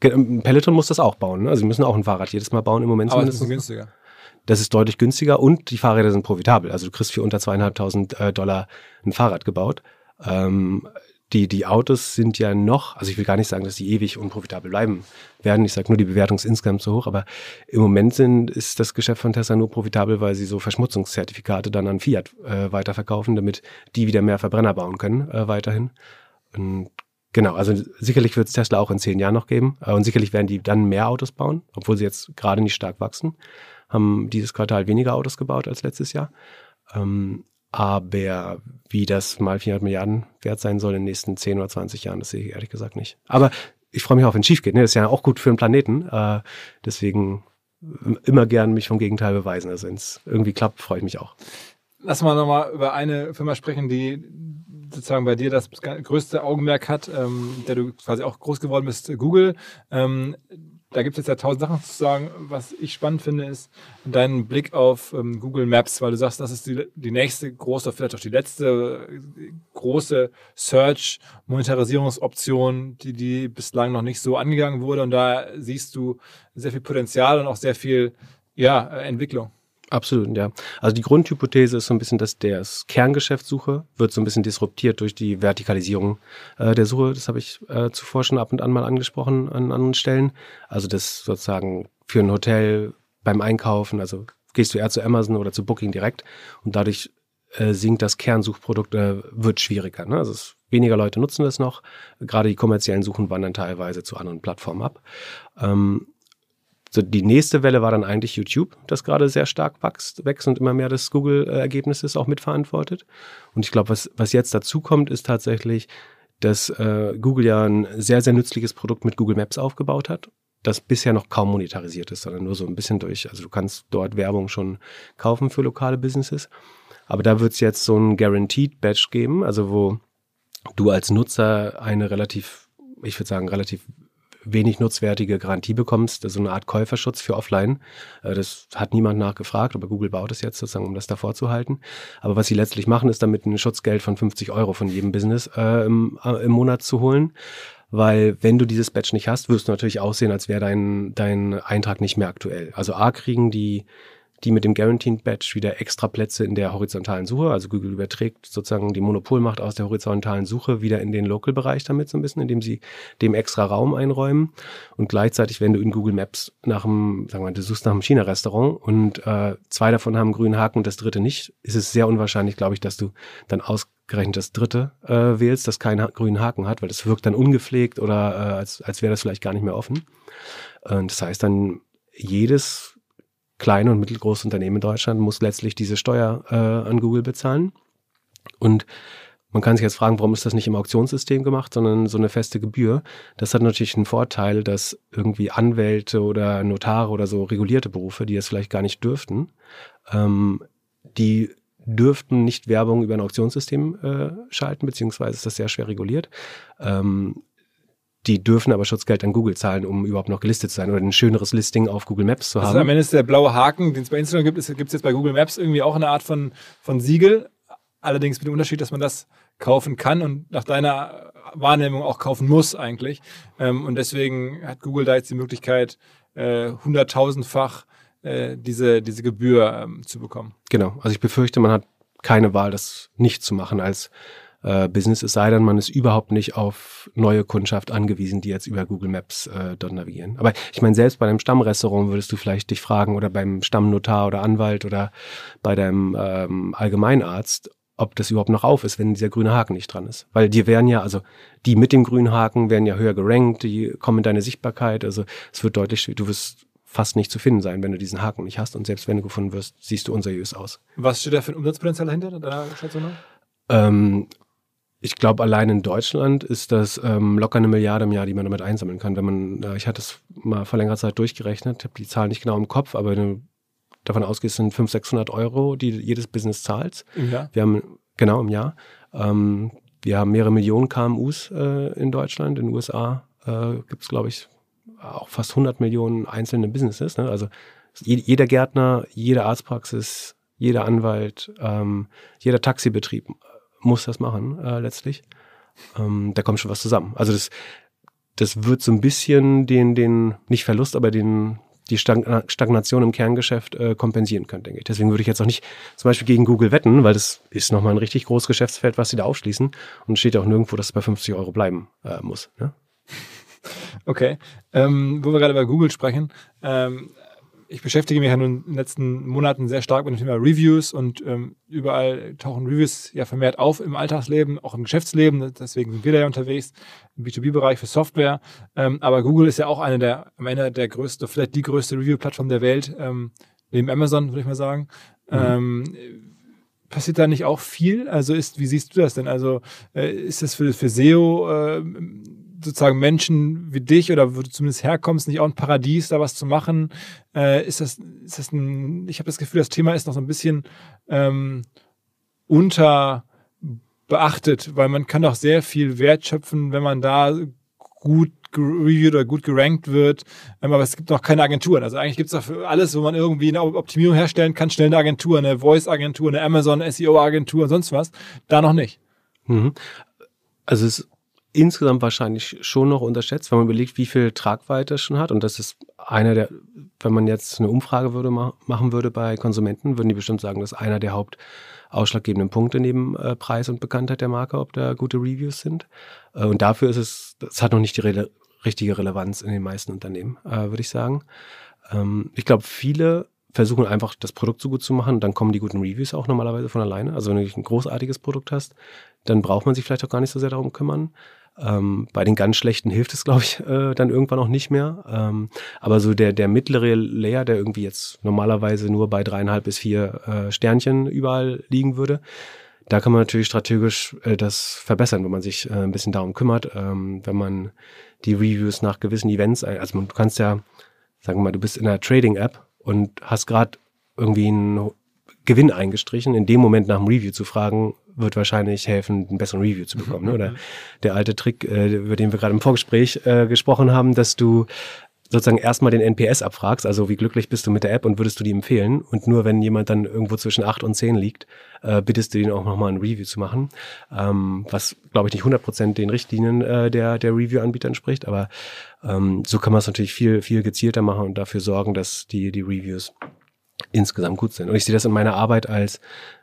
Peloton muss das auch bauen. Ne? Also sie müssen auch ein Fahrrad jedes Mal bauen im Moment. Aber das ist günstiger. Das ist deutlich günstiger und die Fahrräder sind profitabel. Also du kriegst für unter zweieinhalbtausend äh, Dollar ein Fahrrad gebaut. Ähm, die, die Autos sind ja noch, also ich will gar nicht sagen, dass die ewig unprofitabel bleiben werden. Ich sage nur, die Bewertung ist insgesamt zu hoch, aber im Moment sind, ist das Geschäft von Tesla nur profitabel, weil sie so Verschmutzungszertifikate dann an Fiat äh, weiterverkaufen, damit die wieder mehr Verbrenner bauen können äh, weiterhin. Und genau, also sicherlich wird es Tesla auch in zehn Jahren noch geben äh, und sicherlich werden die dann mehr Autos bauen, obwohl sie jetzt gerade nicht stark wachsen, haben dieses Quartal weniger Autos gebaut als letztes Jahr. Ähm, aber wie das mal 400 Milliarden wert sein soll in den nächsten 10 oder 20 Jahren, das sehe ich ehrlich gesagt nicht. Aber ich freue mich auch, wenn es schief geht. Ne? Das ist ja auch gut für den Planeten. Äh, deswegen immer gern mich vom Gegenteil beweisen. Also wenn es irgendwie klappt, freue ich mich auch. Lass mal nochmal über eine Firma sprechen, die sozusagen bei dir das größte Augenmerk hat, ähm, der du quasi auch groß geworden bist, Google. Ähm, da gibt es jetzt ja tausend Sachen zu sagen. Was ich spannend finde, ist dein Blick auf ähm, Google Maps, weil du sagst, das ist die, die nächste große, vielleicht auch die letzte große Search-Monetarisierungsoption, die, die bislang noch nicht so angegangen wurde. Und da siehst du sehr viel Potenzial und auch sehr viel ja, Entwicklung. Absolut, ja. Also die Grundhypothese ist so ein bisschen, dass das Kerngeschäftssuche wird so ein bisschen disruptiert durch die Vertikalisierung äh, der Suche. Das habe ich äh, zuvor schon ab und an mal angesprochen an anderen Stellen. Also das sozusagen für ein Hotel beim Einkaufen, also gehst du eher zu Amazon oder zu Booking direkt und dadurch äh, sinkt das Kernsuchprodukt, äh, wird schwieriger. Ne? Also es, weniger Leute nutzen das noch. Gerade die kommerziellen Suchen wandern teilweise zu anderen Plattformen ab. Ähm, so, die nächste Welle war dann eigentlich YouTube, das gerade sehr stark wächst, wächst und immer mehr des Google-Ergebnisses auch mitverantwortet. Und ich glaube, was, was jetzt dazu kommt, ist tatsächlich, dass äh, Google ja ein sehr, sehr nützliches Produkt mit Google Maps aufgebaut hat, das bisher noch kaum monetarisiert ist, sondern nur so ein bisschen durch. Also du kannst dort Werbung schon kaufen für lokale Businesses. Aber da wird es jetzt so ein Guaranteed Badge geben, also wo du als Nutzer eine relativ, ich würde sagen, relativ wenig nutzwertige Garantie bekommst, so eine Art Käuferschutz für Offline. Äh, das hat niemand nachgefragt, aber Google baut es jetzt sozusagen, um das davor zu halten. Aber was sie letztlich machen, ist damit ein Schutzgeld von 50 Euro von jedem Business äh, im, äh, im Monat zu holen weil wenn du dieses Badge nicht hast, wirst du natürlich aussehen, als wäre dein, dein Eintrag nicht mehr aktuell. Also A kriegen die die mit dem Guaranteed Badge wieder extra Plätze in der horizontalen Suche. Also Google überträgt sozusagen die Monopolmacht aus der horizontalen Suche wieder in den Local-Bereich damit so ein bisschen, indem sie dem extra Raum einräumen. Und gleichzeitig, wenn du in Google Maps nach einem, sagen wir mal, du suchst nach einem China-Restaurant und äh, zwei davon haben einen grünen Haken und das dritte nicht, ist es sehr unwahrscheinlich, glaube ich, dass du dann ausgerechnet das dritte äh, wählst, das keinen grünen Haken hat, weil das wirkt dann ungepflegt oder äh, als, als wäre das vielleicht gar nicht mehr offen. Und das heißt dann, jedes kleine und mittelgroße Unternehmen in Deutschland muss letztlich diese Steuer äh, an Google bezahlen. Und man kann sich jetzt fragen, warum ist das nicht im Auktionssystem gemacht, sondern so eine feste Gebühr. Das hat natürlich einen Vorteil, dass irgendwie Anwälte oder Notare oder so regulierte Berufe, die das vielleicht gar nicht dürften, ähm, die dürften nicht Werbung über ein Auktionssystem äh, schalten, beziehungsweise ist das sehr schwer reguliert. Ähm, die dürfen aber Schutzgeld an Google zahlen, um überhaupt noch gelistet zu sein oder ein schöneres Listing auf Google Maps zu haben. Also am Ende ist der blaue Haken, den es bei Instagram gibt, gibt es jetzt bei Google Maps irgendwie auch eine Art von, von Siegel. Allerdings mit dem Unterschied, dass man das kaufen kann und nach deiner Wahrnehmung auch kaufen muss eigentlich. Ähm, und deswegen hat Google da jetzt die Möglichkeit, äh, hunderttausendfach äh, diese, diese Gebühr ähm, zu bekommen. Genau. Also ich befürchte, man hat keine Wahl, das nicht zu machen als äh, Business, es sei denn, man ist überhaupt nicht auf neue Kundschaft angewiesen, die jetzt über Google Maps äh, dort navigieren. Aber ich meine, selbst bei einem Stammrestaurant würdest du vielleicht dich fragen oder beim Stammnotar oder Anwalt oder bei deinem ähm, Allgemeinarzt, ob das überhaupt noch auf ist, wenn dieser grüne Haken nicht dran ist. Weil die werden ja, also die mit dem grünen Haken werden ja höher gerankt, die kommen in deine Sichtbarkeit, also es wird deutlich, du wirst fast nicht zu finden sein, wenn du diesen Haken nicht hast und selbst wenn du gefunden wirst, siehst du unseriös aus. Was steht da für ein Umsatzpotenzial dahinter, deiner Schätzung nach? Ähm, ich glaube, allein in Deutschland ist das ähm, locker eine Milliarde im Jahr, die man damit einsammeln kann. Wenn man, äh, ich hatte es mal vor längerer Zeit durchgerechnet, habe die Zahl nicht genau im Kopf, aber wenn du davon ausgehst, sind 500, 600 Euro, die jedes Business zahlt. Jahr? Wir haben, genau, im Jahr. Ähm, wir haben mehrere Millionen KMUs äh, in Deutschland. In den USA äh, gibt es, glaube ich, auch fast 100 Millionen einzelne Businesses. Ne? Also jeder Gärtner, jede Arztpraxis, jeder Anwalt, ähm, jeder Taxibetrieb muss das machen, äh, letztlich. Ähm, da kommt schon was zusammen. Also das, das wird so ein bisschen den, den, nicht Verlust, aber den, die Stagnation im Kerngeschäft äh, kompensieren können, denke ich. Deswegen würde ich jetzt auch nicht zum Beispiel gegen Google wetten, weil das ist nochmal ein richtig großes Geschäftsfeld, was sie da aufschließen. Und steht auch nirgendwo, dass es bei 50 Euro bleiben äh, muss. Ne? Okay. Ähm, wo wir gerade über Google sprechen, ähm, ich beschäftige mich ja nun in den letzten Monaten sehr stark mit dem Thema Reviews und ähm, überall tauchen Reviews ja vermehrt auf im Alltagsleben, auch im Geschäftsleben. Deswegen sind wir da ja unterwegs im B2B-Bereich für Software. Ähm, aber Google ist ja auch eine der, am Ende der größte, vielleicht die größte Review-Plattform der Welt, ähm, neben Amazon, würde ich mal sagen. Mhm. Ähm, passiert da nicht auch viel? Also ist, wie siehst du das denn? Also äh, ist das für, für SEO äh, sozusagen Menschen wie dich oder wo du zumindest herkommst, nicht auch ein Paradies, da was zu machen? Äh, ist das, ist das ein, ich habe das Gefühl, das Thema ist noch so ein bisschen ähm, unter weil man kann doch sehr viel Wert schöpfen, wenn man da gut reviewed oder gut gerankt wird. Ähm, aber es gibt noch keine Agenturen. Also eigentlich gibt es dafür alles, wo man irgendwie eine Optimierung herstellen kann, schnell eine Agentur, eine Voice-Agentur, eine Amazon SEO-Agentur und sonst was. Da noch nicht. Mhm. Also es insgesamt wahrscheinlich schon noch unterschätzt, wenn man überlegt, wie viel Tragweite es schon hat. Und das ist einer der, wenn man jetzt eine Umfrage würde machen würde bei Konsumenten, würden die bestimmt sagen, das ist einer der hauptausschlaggebenden Punkte neben äh, Preis und Bekanntheit der Marke, ob da gute Reviews sind. Äh, und dafür ist es, das hat noch nicht die Re richtige Relevanz in den meisten Unternehmen, äh, würde ich sagen. Ähm, ich glaube, viele versuchen einfach das Produkt so gut zu machen, dann kommen die guten Reviews auch normalerweise von alleine. Also wenn du ein großartiges Produkt hast, dann braucht man sich vielleicht auch gar nicht so sehr darum kümmern. Ähm, bei den ganz schlechten hilft es, glaube ich, äh, dann irgendwann auch nicht mehr. Ähm, aber so der, der mittlere Layer, der irgendwie jetzt normalerweise nur bei dreieinhalb bis vier äh, Sternchen überall liegen würde, da kann man natürlich strategisch äh, das verbessern, wenn man sich äh, ein bisschen darum kümmert, ähm, wenn man die Reviews nach gewissen Events, also du kannst ja, sagen wir mal, du bist in einer Trading-App und hast gerade irgendwie einen Gewinn eingestrichen, in dem Moment nach dem Review zu fragen, wird wahrscheinlich helfen, einen besseren Review zu bekommen. Ne? Oder der alte Trick, äh, über den wir gerade im Vorgespräch äh, gesprochen haben, dass du sozusagen erstmal den NPS abfragst, also wie glücklich bist du mit der App und würdest du die empfehlen? Und nur wenn jemand dann irgendwo zwischen acht und zehn liegt, äh, bittest du ihn auch nochmal ein Review zu machen, ähm, was glaube ich nicht 100% den Richtlinien äh, der, der Review-Anbieter entspricht, aber ähm, so kann man es natürlich viel, viel gezielter machen und dafür sorgen, dass die, die Reviews insgesamt gut sind. Und ich sehe das in meiner Arbeit als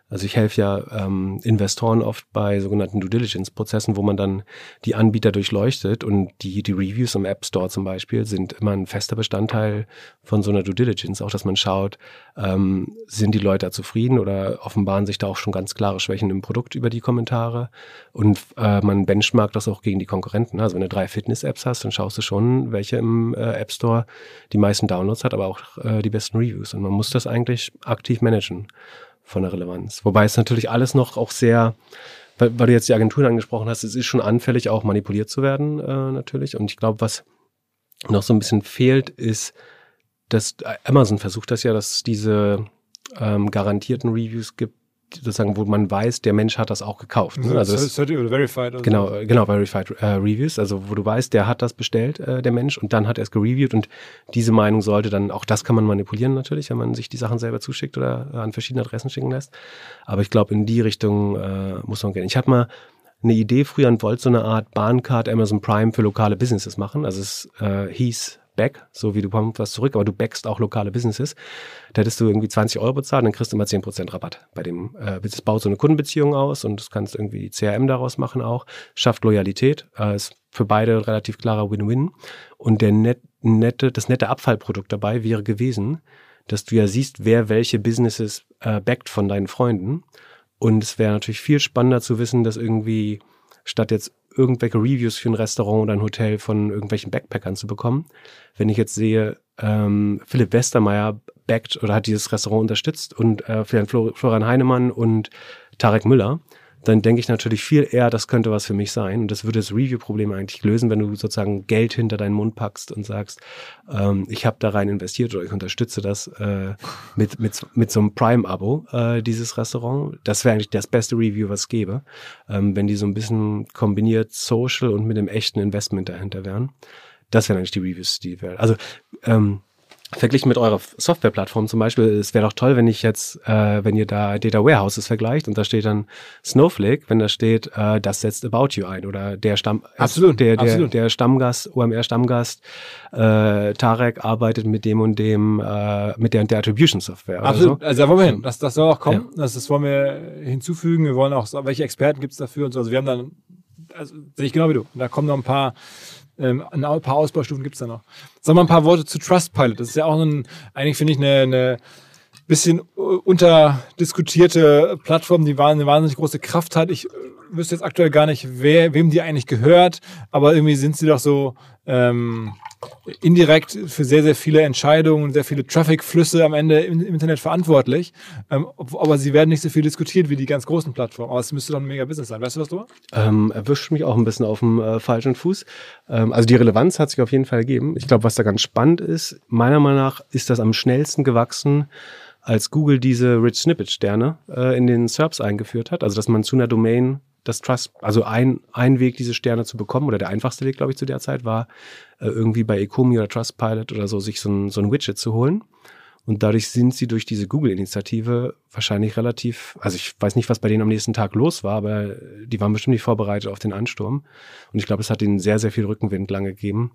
Also ich helfe ja ähm, Investoren oft bei sogenannten Due Diligence-Prozessen, wo man dann die Anbieter durchleuchtet und die, die Reviews im App Store zum Beispiel sind immer ein fester Bestandteil von so einer Due Diligence. Auch, dass man schaut, ähm, sind die Leute zufrieden oder offenbaren sich da auch schon ganz klare Schwächen im Produkt über die Kommentare. Und äh, man benchmarkt das auch gegen die Konkurrenten. Also wenn du drei Fitness-Apps hast, dann schaust du schon, welche im äh, App Store die meisten Downloads hat, aber auch äh, die besten Reviews. Und man muss das eigentlich aktiv managen von der Relevanz. Wobei es natürlich alles noch auch sehr, weil, weil du jetzt die Agenturen angesprochen hast, es ist schon anfällig, auch manipuliert zu werden, äh, natürlich. Und ich glaube, was noch so ein bisschen fehlt, ist, dass Amazon versucht das ja, dass diese ähm, garantierten Reviews gibt, sozusagen, wo man weiß, der Mensch hat das auch gekauft. Ne? Also das, oder verified. Oder genau, so. genau, verified äh, Reviews, also wo du weißt, der hat das bestellt, äh, der Mensch, und dann hat er es gereviewt und diese Meinung sollte dann, auch das kann man manipulieren natürlich, wenn man sich die Sachen selber zuschickt oder an verschiedene Adressen schicken lässt. Aber ich glaube, in die Richtung äh, muss man gehen. Ich hatte mal eine Idee früher und wollte so eine Art Bahncard Amazon Prime für lokale Businesses machen. Also es äh, hieß back, so wie du bekommst was zurück, aber du backst auch lokale Businesses. Da hättest du irgendwie 20 Euro bezahlt, dann kriegst du immer 10% Rabatt bei dem. Äh, das baut so eine Kundenbeziehung aus und das kannst irgendwie CRM daraus machen auch. Schafft Loyalität, äh, ist für beide ein relativ klarer Win-Win. Und der net, nette, das nette Abfallprodukt dabei wäre gewesen, dass du ja siehst, wer welche Businesses äh, backt von deinen Freunden. Und es wäre natürlich viel spannender zu wissen, dass irgendwie statt jetzt irgendwelche Reviews für ein Restaurant oder ein Hotel von irgendwelchen Backpackern zu bekommen. Wenn ich jetzt sehe, ähm, Philipp Westermeier backt oder hat dieses Restaurant unterstützt und äh, Florian Heinemann und Tarek Müller, dann denke ich natürlich viel eher, das könnte was für mich sein. Und das würde das Review-Problem eigentlich lösen, wenn du sozusagen Geld hinter deinen Mund packst und sagst, ähm, ich habe da rein investiert oder ich unterstütze das äh, mit, mit, mit so einem Prime-Abo, äh, dieses Restaurant. Das wäre eigentlich das beste Review, was es gäbe, ähm, wenn die so ein bisschen kombiniert Social und mit dem echten Investment dahinter wären. Das wären eigentlich die Reviews, die wären. Also ähm, Verglichen mit eurer Softwareplattform zum Beispiel, es wäre doch toll, wenn ich jetzt, äh, wenn ihr da Data Warehouses vergleicht und da steht dann Snowflake, wenn da steht, äh, das setzt About You ein oder der Stamm, absolut, der, der, absolut. der Stammgast, OMR Stammgast, äh, Tarek arbeitet mit dem und dem, äh, mit der und der Attribution Software. Absolut, so. also da wollen wir hin. Das, das soll auch kommen. Ja. Das, das wollen wir hinzufügen. Wir wollen auch, welche Experten gibt es dafür und so. Also wir haben dann, also sehe ich genau wie du. Da kommen noch ein paar ähm, ein paar Ausbaustufen gibt's da noch. Sag mal ein paar Worte zu Trustpilot. Das ist ja auch ein, eigentlich finde ich eine, eine bisschen unterdiskutierte Plattform, die eine wahnsinnig große Kraft hat. Ich äh, wüsste jetzt aktuell gar nicht, wer, wem die eigentlich gehört, aber irgendwie sind sie doch so ähm, indirekt für sehr, sehr viele Entscheidungen, sehr viele Traffic-Flüsse am Ende im, im Internet verantwortlich. Ähm, aber sie werden nicht so viel diskutiert wie die ganz großen Plattformen. Aber es müsste doch ein mega Business sein. Weißt du was, du? Ähm, erwischt mich auch ein bisschen auf dem äh, falschen Fuß. Ähm, also die Relevanz hat sich auf jeden Fall gegeben. Ich glaube, was da ganz spannend ist, meiner Meinung nach ist das am schnellsten gewachsen, als Google diese Rich Snippet Sterne äh, in den SERPs eingeführt hat. Also dass man zu einer Domain das Trust, also ein, ein Weg, diese Sterne zu bekommen, oder der einfachste Weg, glaube ich, zu der Zeit, war äh, irgendwie bei Ecomi oder Trustpilot oder so, sich so ein, so ein Widget zu holen. Und dadurch sind sie durch diese Google-Initiative wahrscheinlich relativ, also ich weiß nicht, was bei denen am nächsten Tag los war, aber die waren bestimmt nicht vorbereitet auf den Ansturm. Und ich glaube, es hat ihnen sehr, sehr viel Rückenwind lange gegeben,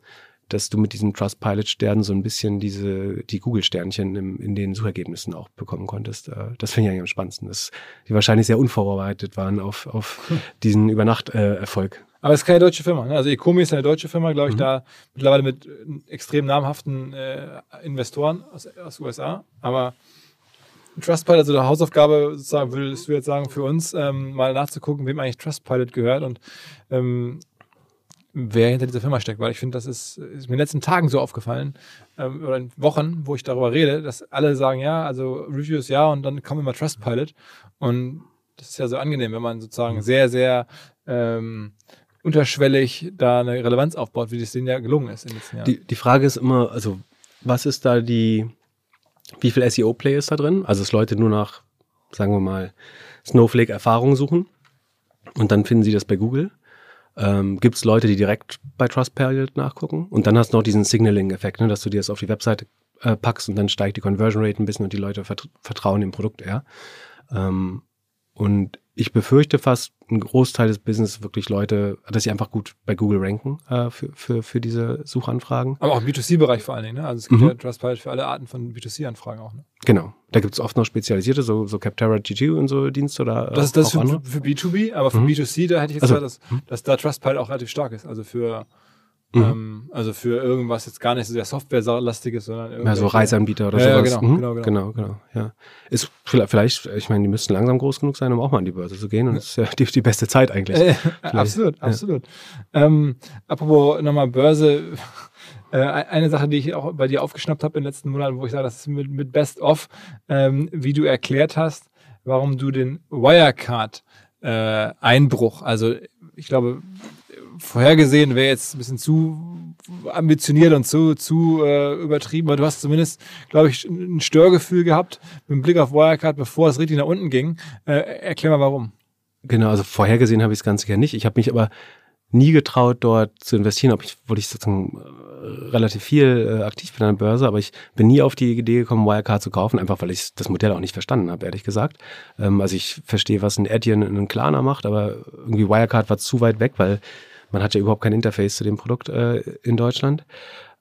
dass du mit diesen Trustpilot-Sternen so ein bisschen diese, die Google-Sternchen in den Suchergebnissen auch bekommen konntest. Äh, das finde ich eigentlich am spannendsten, dass die wahrscheinlich sehr unvorbereitet waren auf, auf diesen Übernacht-Erfolg. Aber es ist keine deutsche Firma. Ne? Also Ecomi ist eine deutsche Firma, glaube ich, mhm. da mittlerweile mit äh, extrem namhaften äh, Investoren aus, aus USA. Aber Trustpilot, also der Hausaufgabe sozusagen, würdest du jetzt sagen, für uns ähm, mal nachzugucken, wem eigentlich Trustpilot gehört und ähm, wer hinter dieser Firma steckt, weil ich finde, das ist, ist, mir in den letzten Tagen so aufgefallen ähm, oder in Wochen, wo ich darüber rede, dass alle sagen, ja, also Reviews ja und dann kommt immer Trustpilot und das ist ja so angenehm, wenn man sozusagen mhm. sehr, sehr ähm, unterschwellig da eine Relevanz aufbaut, wie das denen ja gelungen ist in den letzten Jahren. Die, die Frage ist immer, also was ist da die, wie viel SEO-Play ist da drin? Also dass Leute nur nach, sagen wir mal, Snowflake-Erfahrungen suchen und dann finden sie das bei Google ähm, Gibt es Leute, die direkt bei Trustpilot nachgucken? Und dann hast du noch diesen Signaling-Effekt, ne, dass du dir das auf die Webseite äh, packst und dann steigt die Conversion Rate ein bisschen und die Leute vert vertrauen dem Produkt eher. Ähm, und ich befürchte fast, ein Großteil des Business wirklich Leute, dass sie einfach gut bei Google ranken äh, für, für, für diese Suchanfragen. Aber auch im B2C-Bereich vor allen Dingen, ne? Also es gibt mhm. ja Trustpilot für alle Arten von B2C-Anfragen auch, ne? Genau. Da gibt es oft noch spezialisierte, so, so Capterra GG und so Dienste oder Das ist das für, für B2B, aber für Mhm. B2C, da hätte ich jetzt Also, gesagt, dass, dass da Trustpilot auch relativ stark ist. Also für, Mhm. ähm, also für irgendwas jetzt gar nicht so sehr Software-lastig ist, sondern Ja, so Reiseanbieter oder Ja, ja, sowas. genau, Mhm, genau, genau. genau, genau, ja. Ist vielleicht, ich meine, die müssten langsam groß genug sein, um auch mal an die Börse zu gehen. Und das ist ja die, die beste Zeit eigentlich. Äh, absolut, ja. absolut. Ähm, apropos nochmal Börse, äh, eine Sache, die ich auch bei dir aufgeschnappt habe in den letzten Monaten, wo ich sage, das ist mit, mit Best of, ähm, wie du erklärt hast, warum du den Wirecard-Einbruch, also ich glaube, vorhergesehen wäre jetzt ein bisschen zu ambitioniert und zu, zu äh, übertrieben, aber du hast zumindest, glaube ich, ein Störgefühl gehabt mit dem Blick auf Wirecard, bevor es richtig nach unten ging. Äh, erklär mal warum. Genau, also vorhergesehen habe ich das Ganze ja nicht. Ich habe mich aber nie getraut, dort zu investieren, obwohl ich sozusagen äh, relativ viel äh, aktiv bin an der Börse, aber ich bin nie auf die Idee gekommen, Wirecard zu kaufen, einfach weil ich das Modell auch nicht verstanden habe, ehrlich gesagt. Ähm, also ich verstehe, was ein Adyen und ein Klarna macht, aber irgendwie Wirecard war zu weit weg, weil man hat ja überhaupt kein Interface zu dem Produkt äh, in Deutschland.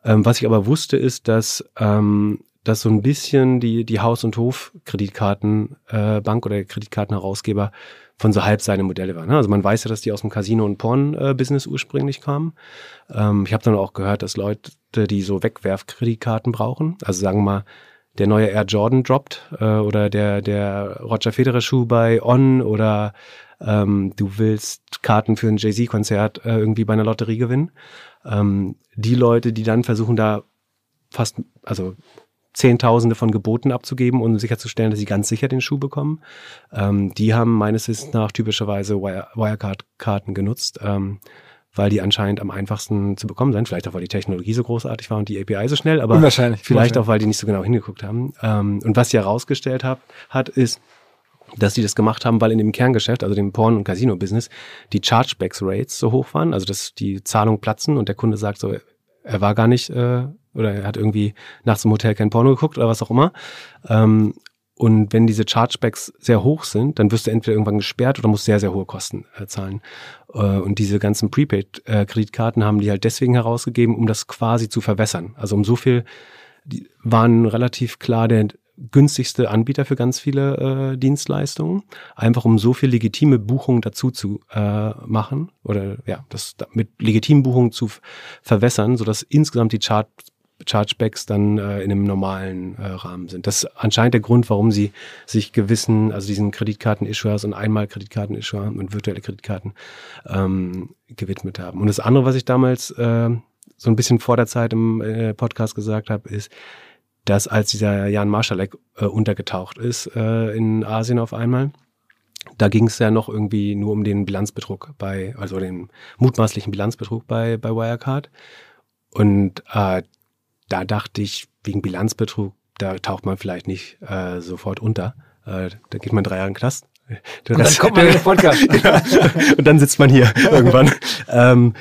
Ähm, was ich aber wusste, ist, dass ähm, dass so ein bisschen die, die Haus- und Hof-Kreditkartenbank äh, oder Kreditkartenherausgeber von so halb seine Modelle waren. ne? Also man weiß ja, dass die aus dem Casino- und Porn-Business ursprünglich kamen. Ähm, ich habe dann auch gehört, dass Leute, die so Wegwerfkreditkarten brauchen, also sagen wir mal, der neue Air Jordan droppt äh, oder der, der Roger Federer Schuh bei On oder ähm, du willst Karten für ein Jay-Z-Konzert äh, irgendwie bei einer Lotterie gewinnen. Ähm, die Leute, die dann versuchen, da fast, also Zehntausende von Geboten abzugeben, um sicherzustellen, dass sie ganz sicher den Schuh bekommen. Ähm, die haben meines Wissens nach typischerweise Wire- Wirecard-Karten genutzt, ähm, weil die anscheinend am einfachsten zu bekommen sind. Vielleicht auch, weil die Technologie so großartig war und die API so schnell, aber vielleicht auch, weil die nicht so genau hingeguckt haben. Ähm, und was sie herausgestellt hat, hat, ist, dass die das gemacht haben, weil in dem Kerngeschäft, also dem Porn- und Casino-Business, die Chargebacks-Rates so hoch waren, also dass die Zahlungen platzen und der Kunde sagt so, er war gar nicht, äh, oder er hat irgendwie nachts im Hotel kein Porno geguckt oder was auch immer. Ähm, und wenn diese Chargebacks sehr hoch sind, dann wirst du entweder irgendwann gesperrt oder musst sehr, sehr hohe Kosten äh, zahlen. Äh, und diese ganzen Prepaid-Kreditkarten haben die halt deswegen herausgegeben, um das quasi zu verwässern. Also um so viel, die waren relativ klar der günstigste Anbieter für ganz viele äh, Dienstleistungen, einfach um so viel legitime Buchungen dazu zu äh, machen oder ja, das da- mit legitimen Buchungen zu verwässern, sodass insgesamt die Chart Chargebacks dann äh, in einem normalen äh, Rahmen sind. Das ist anscheinend der Grund, warum sie sich gewissen, also diesen Kreditkarten-Issuers und einmal Kreditkarten-Issuer und virtuelle Kreditkarten ähm, gewidmet haben. Und das andere, was ich damals äh, so ein bisschen vor der Zeit im äh, Podcast gesagt habe, ist, dass als dieser Jan Marschalek äh, untergetaucht ist äh, in Asien auf einmal, da ging es ja noch irgendwie nur um den Bilanzbetrug bei, also den mutmaßlichen Bilanzbetrug bei, bei Wirecard. Und äh, da dachte ich, wegen Bilanzbetrug, da taucht man vielleicht nicht äh, sofort unter. Äh, da geht man drei Jahre in den Knast. Und dann kommt man in den Podcast. genau. Und dann sitzt man hier irgendwann. ähm,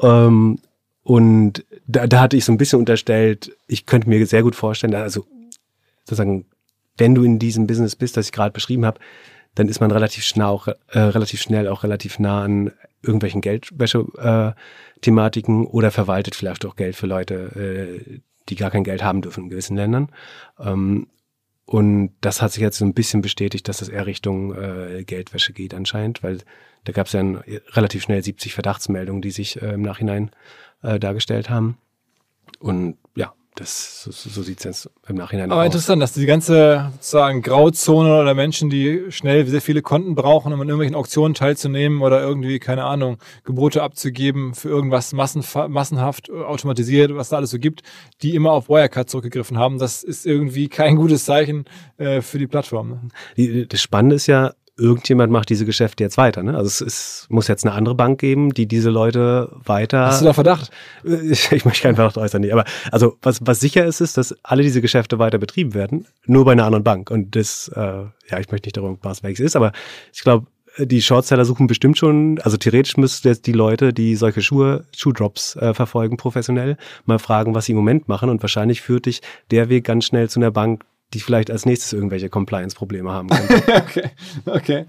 ähm, und da, da hatte ich so ein bisschen unterstellt, ich könnte mir sehr gut vorstellen, also sozusagen, wenn du in diesem Business bist, das ich gerade beschrieben habe, dann ist man relativ schnell auch, äh, relativ schnell auch relativ nah an irgendwelchen Geldwäsche-Thematiken oder verwaltet vielleicht auch Geld für Leute, äh, die gar kein Geld haben dürfen in gewissen Ländern. Ähm, und das hat sich jetzt so ein bisschen bestätigt, dass das eher Richtung äh, Geldwäsche geht anscheinend, weil da gab es ja relativ schnell 70 Verdachtsmeldungen, die sich äh, im Nachhinein äh, dargestellt haben. Und ja, das so, so sieht es jetzt im Nachhinein Aber aus. interessant, dass die ganze sozusagen Grauzone oder Menschen, die schnell sehr viele Konten brauchen, um an irgendwelchen Auktionen teilzunehmen oder irgendwie, keine Ahnung, Gebote abzugeben für irgendwas massenhaft äh, automatisiert, was da alles so gibt, die immer auf Wirecard zurückgegriffen haben. Das ist irgendwie kein gutes Zeichen äh, für die Plattform. Ne? Das Spannende ist ja, irgendjemand macht diese Geschäfte jetzt weiter. Ne? Also es ist, muss jetzt eine andere Bank geben, die diese Leute weiter. Hast du da Verdacht? Ich, ich möchte keinen Verdacht äußern, nicht. Aber also was, was sicher ist, ist, dass alle diese Geschäfte weiter betrieben werden, nur bei einer anderen Bank. Und das, äh, ja, ich möchte nicht darüber was welches ist, aber ich glaube, die Shortseller suchen bestimmt schon, also theoretisch müssten jetzt die Leute, die solche Schuhe, Schuhdrops äh, verfolgen, professionell, mal fragen, was sie im Moment machen. Und wahrscheinlich führt dich der Weg ganz schnell zu einer Bank, die vielleicht als nächstes irgendwelche Compliance-Probleme haben könnte. okay, okay.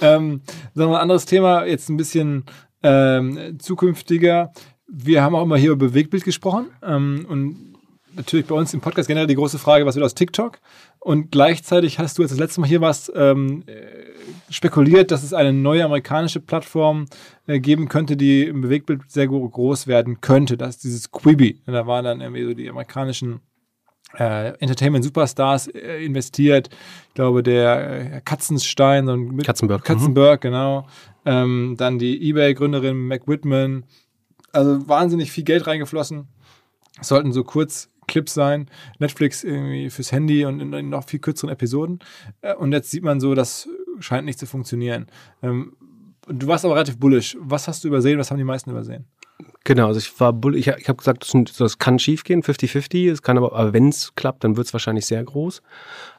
Ähm, sagen ein anderes Thema, jetzt ein bisschen ähm, zukünftiger. Wir haben auch immer hier über Bewegtbild gesprochen ähm, und natürlich bei uns im Podcast generell die große Frage, was wird aus TikTok? Und gleichzeitig hast du, als das letzte Mal hier warst, ähm, äh, spekuliert, dass es eine neue amerikanische Plattform äh, geben könnte, die im Bewegtbild sehr groß werden könnte. Das ist dieses Quibi. Und da waren dann irgendwie so die amerikanischen äh, Entertainment-Superstars äh, investiert. Ich glaube, der äh, Katzenstein, so ein Katzenberg. Katzenberg, mhm. genau. Ähm, dann die Ebay-Gründerin Mac Whitman. Also wahnsinnig viel Geld reingeflossen. Es sollten so Kurzclips sein. Netflix irgendwie fürs Handy und in, in noch viel kürzeren Episoden. Äh, und jetzt sieht man so, das scheint nicht zu funktionieren. Ähm, du warst aber relativ bullish. Was hast du übersehen? Was haben die meisten übersehen? Genau, also ich war bull, ich, ich habe gesagt, das, das, kann schief gehen, 50-50. Es kann aber, aber wenn es klappt, dann wird es wahrscheinlich sehr groß.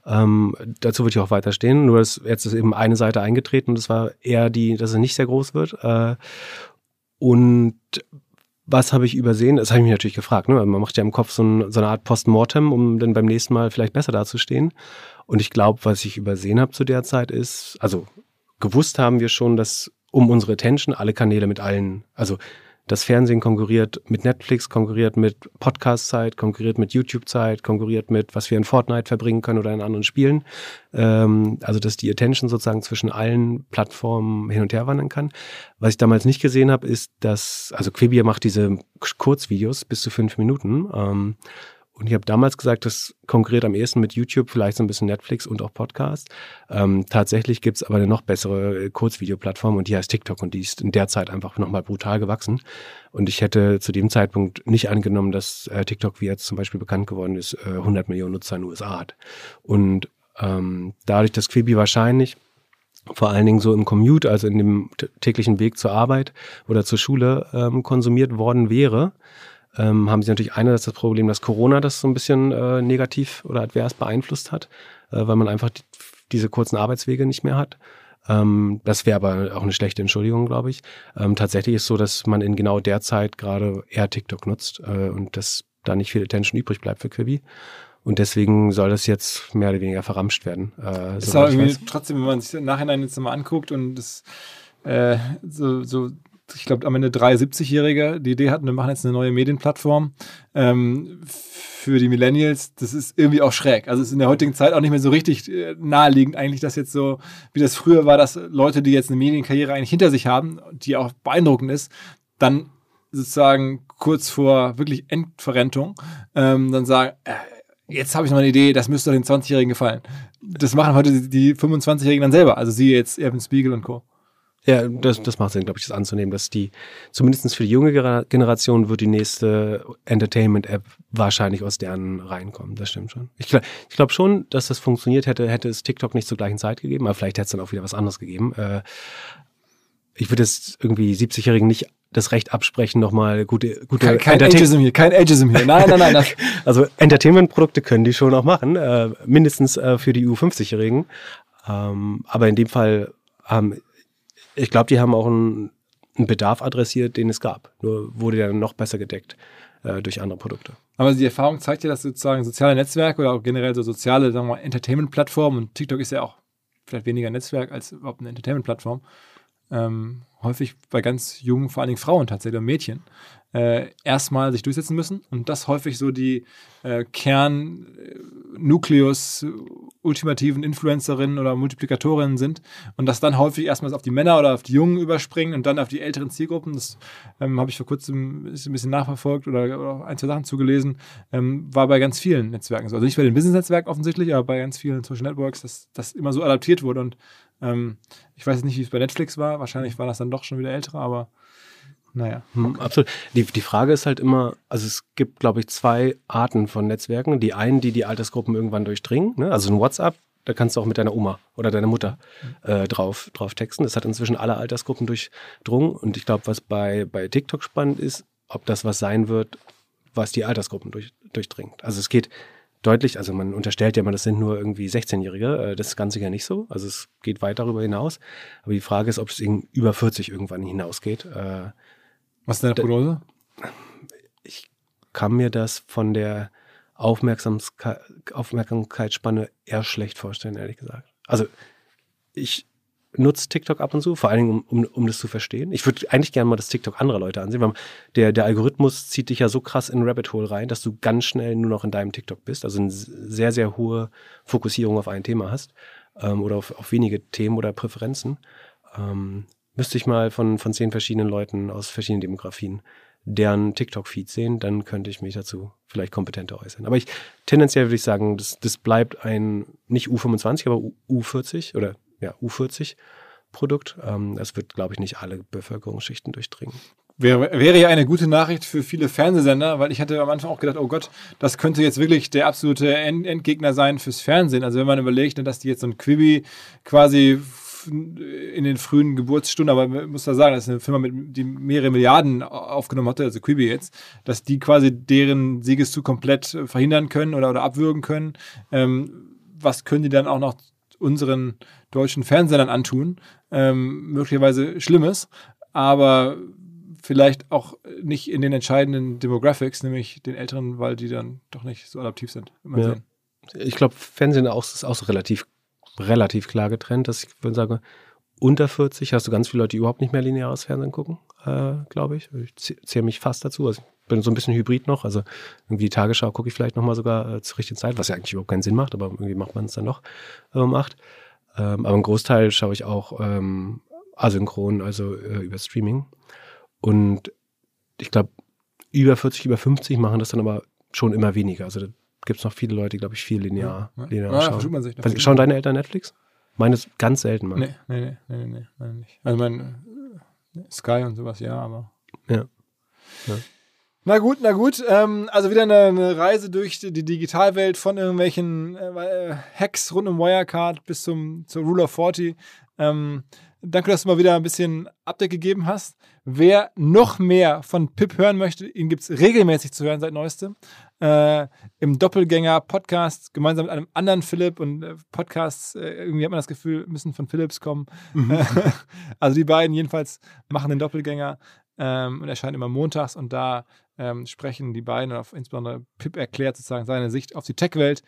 Ähm, dazu würde ich auch weiter stehen. Nur dass jetzt ist eben eine Seite eingetreten und das war eher die, dass es nicht sehr groß wird. Äh, und was habe ich übersehen? Das habe ich mich natürlich gefragt. Ne? Man macht ja im Kopf so, ein, so eine Art Postmortem, um dann beim nächsten Mal vielleicht besser dazustehen. Und ich glaube, was ich übersehen habe zu der Zeit ist, also gewusst haben wir schon, dass um unsere Attention alle Kanäle mit allen, also das Fernsehen konkurriert mit Netflix, konkurriert mit Podcast-Zeit, konkurriert mit YouTube-Zeit, konkurriert mit, was wir in Fortnite verbringen können oder in anderen Spielen. Ähm, also, dass die Attention sozusagen zwischen allen Plattformen hin und her wandern kann. Was ich damals nicht gesehen habe, ist, dass, also Quibi macht diese Kurzvideos bis zu fünf Minuten. Ähm, und ich habe damals gesagt, das konkurriert am ehesten mit YouTube, vielleicht so ein bisschen Netflix und auch Podcast. Ähm, tatsächlich gibt's aber eine noch bessere äh, Kurzvideoplattform und die heißt TikTok und die ist in der Zeit einfach nochmal brutal gewachsen. Und ich hätte zu dem Zeitpunkt nicht angenommen, dass äh, TikTok, wie jetzt zum Beispiel bekannt geworden ist, äh, 100 Millionen Nutzer in den USA hat. Und ähm, dadurch, dass Quibi wahrscheinlich vor allen Dingen so im Commute, also in dem täglichen Weg zur Arbeit oder zur Schule ähm, konsumiert worden wäre, ähm, haben sie natürlich einerseits das Problem, dass Corona das so ein bisschen äh, negativ oder advers beeinflusst hat, äh, weil man einfach die, diese kurzen Arbeitswege nicht mehr hat. Ähm, das wäre aber auch eine schlechte Entschuldigung, glaube ich. Ähm, tatsächlich ist so, dass man in genau der Zeit gerade eher TikTok nutzt äh, und dass da nicht viel Attention übrig bleibt für Quibi. Und deswegen soll das jetzt mehr oder weniger verramscht werden. Äh, ist aber irgendwie trotzdem, wenn man sich im Nachhinein jetzt mal anguckt und das äh, so, so ich glaube, am Ende drei 70-Jährige die Idee hatten, wir machen jetzt eine neue Medienplattform ähm, für die Millennials. Das ist irgendwie auch schräg. Also es ist in der heutigen Zeit auch nicht mehr so richtig äh, naheliegend eigentlich, dass jetzt so, wie das früher war, dass Leute, die jetzt eine Medienkarriere eigentlich hinter sich haben, die auch beeindruckend ist, dann sozusagen kurz vor wirklich Endverrentung ähm, dann sagen, äh, jetzt habe ich noch eine Idee, das müsste den 20-Jährigen gefallen. Das machen heute die 25-Jährigen dann selber. Also sie jetzt Evan Spiegel und Co. Ja, das, das macht Sinn, glaube ich, das anzunehmen, dass die, zumindest für die junge Generation wird die nächste Entertainment-App wahrscheinlich aus deren reinkommen. Das stimmt schon. Ich, glaube ich glaube schon, dass das funktioniert hätte, hätte es TikTok nicht zur gleichen Zeit gegeben, aber vielleicht hätte es dann auch wieder was anderes gegeben. Äh, ich würde jetzt irgendwie 70-Jährigen nicht das Recht absprechen, nochmal gute, gute kein, kein Ageism hier, kein Ageism hier. Nein, nein, nein. also Entertainment-Produkte können die schon auch machen, äh, mindestens äh, für die U50-Jährigen. Ähm, aber in dem Fall haben ich glaube, die haben auch einen, einen, Bedarf adressiert, den es gab. Nur wurde der noch besser gedeckt äh, durch andere Produkte. Aber die Erfahrung zeigt ja, dass sozusagen soziale Netzwerke oder auch generell so soziale, Entertainment-Plattformen und TikTok ist ja auch vielleicht weniger Netzwerk als überhaupt eine Entertainment-Plattform, ähm, häufig bei ganz jungen, vor allen Dingen Frauen tatsächlich und Mädchen, äh, erstmal sich durchsetzen müssen und das häufig so die äh, Kern-Nukleus äh, ultimativen Influencerinnen oder Multiplikatorinnen sind und das dann häufig erstmal auf die Männer oder auf die Jungen überspringen und dann auf die älteren Zielgruppen. Das ähm, habe ich vor kurzem ein bisschen nachverfolgt oder, oder ein, zwei Sachen zugelesen. Ähm, war bei ganz vielen Netzwerken so. Also nicht bei den Business-Netzwerken offensichtlich, aber bei ganz vielen Social Networks, dass das immer so adaptiert wurde und ähm, ich weiß nicht, wie es bei Netflix war. Wahrscheinlich war das dann doch schon wieder ältere, aber naja. Hm, absolut. Die, die Frage ist halt immer, also es gibt, glaube ich, zwei Arten von Netzwerken. Die einen, die die Altersgruppen irgendwann durchdringen. Ne? Also ein WhatsApp, da kannst du auch mit deiner Oma oder deiner Mutter äh, drauf, drauf texten. Das hat inzwischen alle Altersgruppen durchdrungen. Und ich glaube, was bei, bei TikTok spannend ist, ob das was sein wird, was die Altersgruppen durch, durchdringt. Also es geht deutlich, also man unterstellt ja mal, das sind nur irgendwie 16-Jährige. Äh, das ist ganz sicher nicht so. Also es geht weit darüber hinaus. Aber die Frage ist, ob es über 40 irgendwann hinausgeht. Äh, was ist deine Prognose? Ich kann mir das von der Aufmerksamkeitsspanne eher schlecht vorstellen, ehrlich gesagt. Also ich, nutze TikTok ab und zu, vor allen Dingen, um, um, um das zu verstehen. Ich würde eigentlich gerne mal das TikTok anderer Leute ansehen, weil der, der Algorithmus zieht dich ja so krass in Rabbit Hole rein, dass du ganz schnell nur noch in deinem TikTok bist, also eine sehr, sehr hohe Fokussierung auf ein Thema hast ähm, oder auf, auf wenige Themen oder Präferenzen. Ähm, müsste ich mal von, von zehn verschiedenen Leuten aus verschiedenen Demografien deren TikTok-Feed sehen, dann könnte ich mich dazu vielleicht kompetenter äußern. Aber ich tendenziell würde ich sagen, das, das bleibt ein nicht U25, aber U40 oder ja, U40 Produkt. Ähm, das wird, glaube ich, nicht alle Bevölkerungsschichten durchdringen. Wäre, wäre ja eine gute Nachricht für viele Fernsehsender, weil ich hatte am Anfang auch gedacht, oh Gott, das könnte jetzt wirklich der absolute End Endgegner sein fürs Fernsehen. Also wenn man überlegt, ne, dass die jetzt so ein Quibi quasi in den frühen Geburtsstunden, aber man muss da sagen, das ist eine Firma, mit, die mehrere Milliarden aufgenommen hatte, also Quibi jetzt, dass die quasi deren Siegeszug komplett verhindern können oder, oder abwürgen können. Ähm, was können die dann auch noch unseren deutschen Fernsehern antun? Ähm, möglicherweise Schlimmes, aber vielleicht auch nicht in den entscheidenden Demographics, nämlich den Älteren, weil die dann doch nicht so adaptiv sind. Ja. Ich glaube, Fernsehen ist auch so relativ, relativ klar getrennt, dass ich würde sagen, unter 40 hast du ganz viele Leute, die überhaupt nicht mehr lineares Fernsehen gucken, äh, glaube ich. Ich zähle mich fast dazu. Also ich bin so ein bisschen hybrid noch. Also irgendwie die Tagesschau gucke ich vielleicht nochmal sogar äh, zur richtigen Zeit, was ja eigentlich überhaupt keinen Sinn macht, aber irgendwie macht man es dann noch äh, um acht. Ähm, aber einen Großteil schaue ich auch ähm, asynchron, also äh, über Streaming. Und ich glaube, über 40, über 50 machen das dann aber schon immer weniger. Also gibt es noch viele Leute, glaube ich, viel linear, ja, linear ja, schauen. Man sich schauen deine Eltern Netflix? Meine ist ganz selten mal. Nee, nee, nee, nee, nee, nee nicht. Also mein Sky und sowas, ja, aber. Ja. ja. Na gut, na gut. Ähm, also wieder eine, eine, Reise durch die Digitalwelt von irgendwelchen äh, Hacks rund um Wirecard bis zum zur Rule of 40. Ähm, danke, dass du mal wieder ein bisschen Update gegeben hast. Wer noch mehr von Pip hören möchte, ihn gibt es regelmäßig zu hören seit neuestem. Äh, Im Doppelgänger-Podcast gemeinsam mit einem anderen Philipp und äh, Podcasts, äh, irgendwie hat man das Gefühl, müssen von Philips kommen. Mhm. also die beiden jedenfalls machen den Doppelgänger ähm, und erscheinen immer montags und da ähm, sprechen die beiden, auf insbesondere Pip erklärt sozusagen seine Sicht auf die Tech-Welt.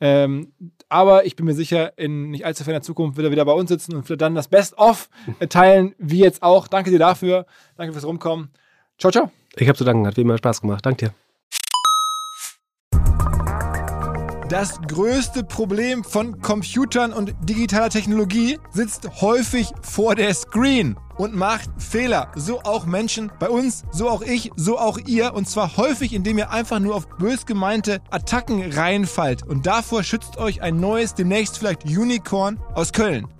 Ähm, aber ich bin mir sicher, in nicht allzu ferner Zukunft wird er wieder bei uns sitzen und wird dann das Best-of teilen, wie jetzt auch. Danke dir dafür. Danke fürs Rumkommen. Ciao, ciao. Ich habe zu danken, hat wie immer Spaß gemacht. Danke dir. Das größte Problem von Computern und digitaler Technologie sitzt häufig vor der Screen und macht Fehler. So auch Menschen bei uns, so auch ich, so auch ihr. Und zwar häufig, indem ihr einfach nur auf bös gemeinte Attacken reinfallt. Und davor schützt euch ein neues, demnächst vielleicht Unicorn aus Köln.